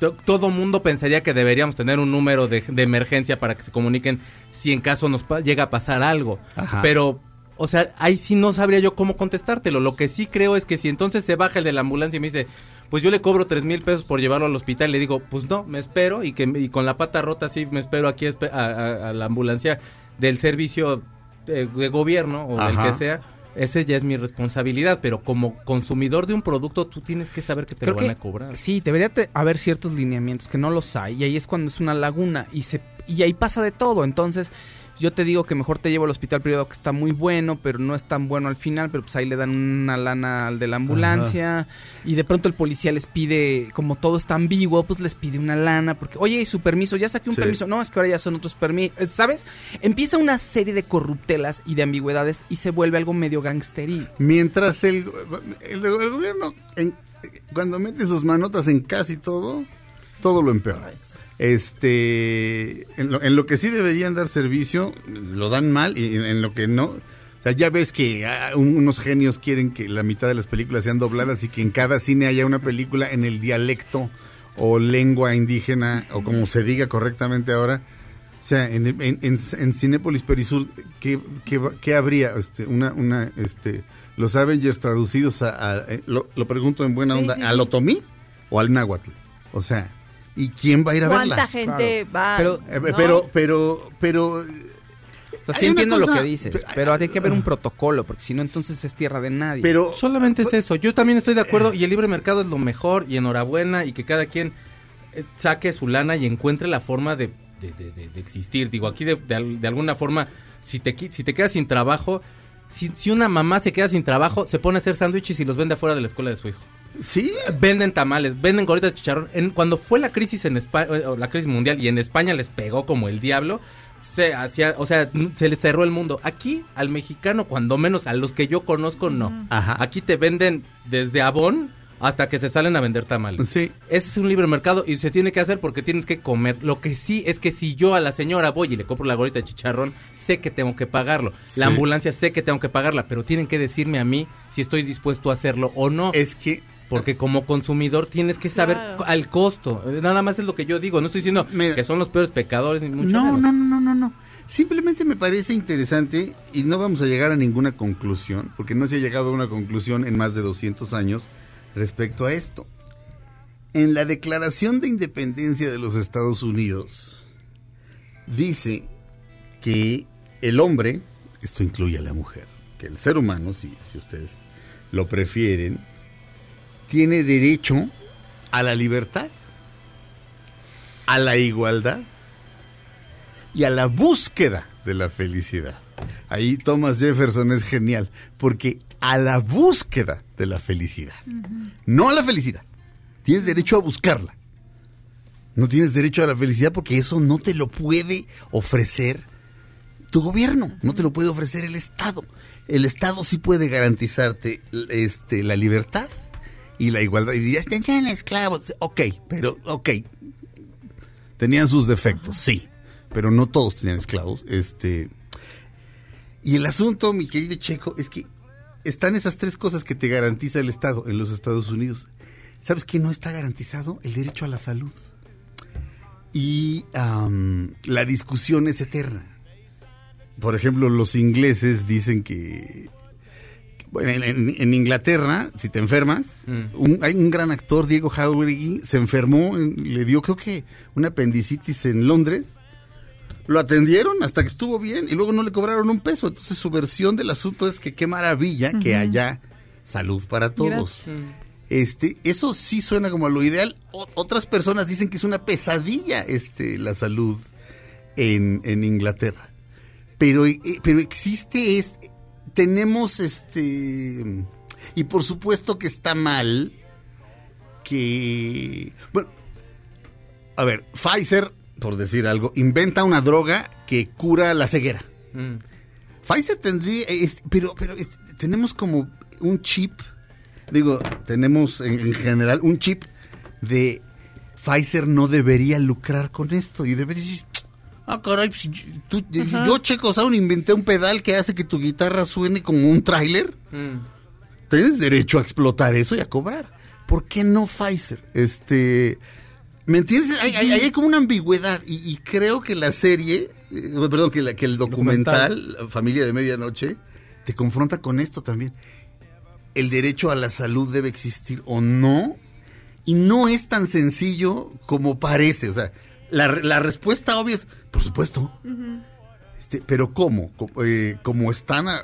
to- todo mundo pensaría que deberíamos tener un número de, de emergencia para que se comuniquen si en caso nos llega a pasar algo. Ajá. Pero, o sea, ahí sí no sabría yo cómo contestártelo. Lo que sí creo es que si entonces se baja el de la ambulancia y me dice, pues yo le cobro tres mil pesos por llevarlo al hospital, le digo, pues no, me espero y que y con la pata rota sí me espero aquí a, a- a la ambulancia del servicio de, de gobierno o Ajá. del que sea. Ese ya es mi responsabilidad, pero como consumidor de un producto tú tienes que saber que te Creo lo van que a cobrar. sí, debería te- haber ciertos lineamientos que no los hay y ahí es cuando es una laguna y se y ahí pasa de todo. Entonces, yo te digo que mejor te llevo al hospital privado que está muy bueno, pero no es tan bueno al final, pero pues ahí le dan una lana al de la ambulancia y de pronto el policía les pide, como todo está ambiguo, pues les pide una lana porque, oye, ¿y su permiso, ya saqué un Sí. permiso, no, es que ahora ya son otros permisos, ¿sabes? Empieza una serie de corruptelas y de ambigüedades y se vuelve algo medio gangsteril. Mientras el, el, el gobierno, en- cuando mete sus manotas en casi todo, todo lo empeora. Este, en lo, en lo que sí deberían dar servicio, lo dan mal y en, en lo que no. O sea, ya ves que ah, un- unos genios quieren que la mitad de las películas sean dobladas y que en cada cine haya una película en el dialecto o lengua indígena o como se diga correctamente ahora. O sea, en, en, en, en Cinépolis Perisur, ¿qué, qué, habría? Este, una, una, este, los Avengers traducidos a, a- eh, lo, lo pregunto en buena onda, sí, ¿al otomí o al náhuatl? O sea, ¿Y quién va a ir a ¿Cuánta verla? gente va? Pero- Eh, no? Pero, pero, pero... O sea, Hay sí entiendo lo que dices, pero- pero tiene que haber un protocolo, porque si no, entonces es tierra de nadie. Pero Solamente es eso. Yo también estoy de acuerdo y el libre mercado es lo mejor y enhorabuena y que cada quien eh, saque su lana y encuentre la forma de, de- de- de- de existir. Digo, aquí de, de al- de alguna forma, si te, si te quedas sin trabajo, si, si una mamá se queda sin trabajo, se pone a hacer sándwiches y los vende afuera de la escuela de su hijo. Sí, Venden tamales, venden gorritas de chicharrón. En, cuando fue la crisis en España, la crisis mundial y en España les pegó como el diablo, se hacía, o sea, se les cerró el mundo. Aquí al mexicano, cuando menos a los que yo conozco, no. Ajá. Aquí te venden desde abón hasta que se salen a vender tamales. sí. Ese es un libre mercado y se tiene que hacer porque tienes que comer. Lo que sí es que si yo a la señora voy y le compro la gorrita de chicharrón, sé que tengo que pagarlo. Sí. La ambulancia sé que tengo que pagarla, pero tienen que decirme a mí si estoy dispuesto a hacerlo o no. Es que Porque como consumidor tienes que saber Claro. al costo. Nada más es lo que yo digo. No estoy diciendo Mira. que son los peores pecadores ni mucho No, menos. no, no, no, no, no. Simplemente me parece interesante y no vamos a llegar a ninguna conclusión, porque no se ha llegado a una conclusión en más de 200 años respecto a esto. En la Declaración de Independencia de los Estados Unidos dice que el hombre, esto incluye a la mujer, que el ser humano, si, si ustedes lo prefieren, tiene derecho a la libertad, a la igualdad y a la búsqueda de la felicidad. Ahí Thomas Jefferson es genial, porque a la búsqueda de la felicidad, no a la felicidad, tienes derecho a buscarla. No tienes derecho a la felicidad porque eso no te lo puede ofrecer tu gobierno, no te lo puede ofrecer el Estado. El Estado sí puede garantizarte este, la libertad y la igualdad. Y dirías, tenían esclavos. Ok, pero, ok. Tenían sus defectos, sí. Pero no todos tenían esclavos. Este. Y el asunto, mi querido Checo, es que están esas tres cosas que te garantiza el Estado en los Estados Unidos. ¿Sabes qué no está garantizado? El derecho a la salud. Y la discusión es eterna. Por ejemplo, los ingleses dicen que en, en- en Inglaterra, si te enfermas, Mm. un- hay un gran actor, Diego Jauregui, se enfermó, en- le dio creo que una apendicitis en Londres. Lo atendieron hasta que estuvo bien y luego no le cobraron un peso. Entonces su versión del asunto es que qué maravilla que haya salud para todos. Este, eso sí suena como lo ideal. O- otras personas dicen que es una pesadilla este, la salud en, en Inglaterra. Pero, eh, pero existe, es, tenemos este, y por supuesto que está mal que, bueno, a ver, Pfizer, por decir algo, inventa una droga que cura la ceguera. Mm. Pfizer tendría, es- pero, pero es- tenemos como un chip, digo, tenemos en, en general un chip de Pfizer no debería lucrar con esto y debe decir, ah, caray, pues, yo- tú- yo, Checo Sound inventé un pedal que hace que tu guitarra suene como un tráiler. Mm. Tienes derecho a explotar eso y a cobrar. ¿Por qué no Pfizer? Este, ¿me entiendes? Hay, hay- hay como una ambigüedad y, y creo que la serie, eh, perdón, que, la- que el documental, La Familia de Medianoche, te confronta con esto también. El derecho a la salud debe existir o no y no es tan sencillo como parece. O sea, la, la respuesta obvia es, por supuesto. Este, pero ¿cómo? Eh, como están a-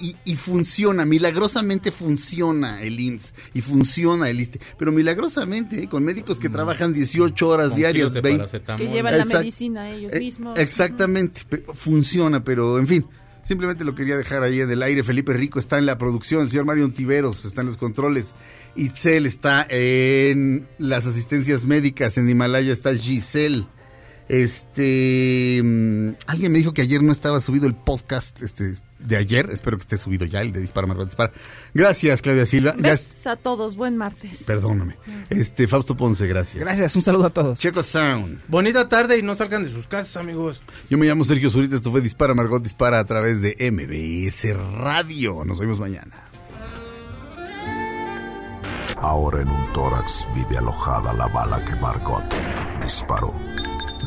y, y funciona, milagrosamente funciona el IMSS y funciona el ISTE, pero milagrosamente eh, con médicos que trabajan 18 horas Con diarias, kilos de 20, paracetamol. Que llevan la medicina ellos eh, mismos. Exactamente, pe- funciona, pero en fin, simplemente lo quería dejar ahí en el aire. Felipe Rico está en la producción, el señor Mario Tiveros está en los controles, Itzel está en las asistencias médicas, en Himalaya está Giselle. Este, mm, alguien me dijo que ayer no estaba subido el podcast este, de ayer, espero que esté subido ya, el de Dispara Margot Dispara. Gracias, Claudia Silva. Besos a todos, buen martes. Perdóname. Este, Fausto Ponce, gracias. Gracias, un saludo a todos. Checo Sound. Bonita tarde y no salgan de sus casas, amigos. Yo me llamo Sergio Zurita, esto fue Dispara Margot Dispara a través de MBS Radio. Nos vemos mañana. Ahora en un tórax vive alojada la bala que Margot disparó.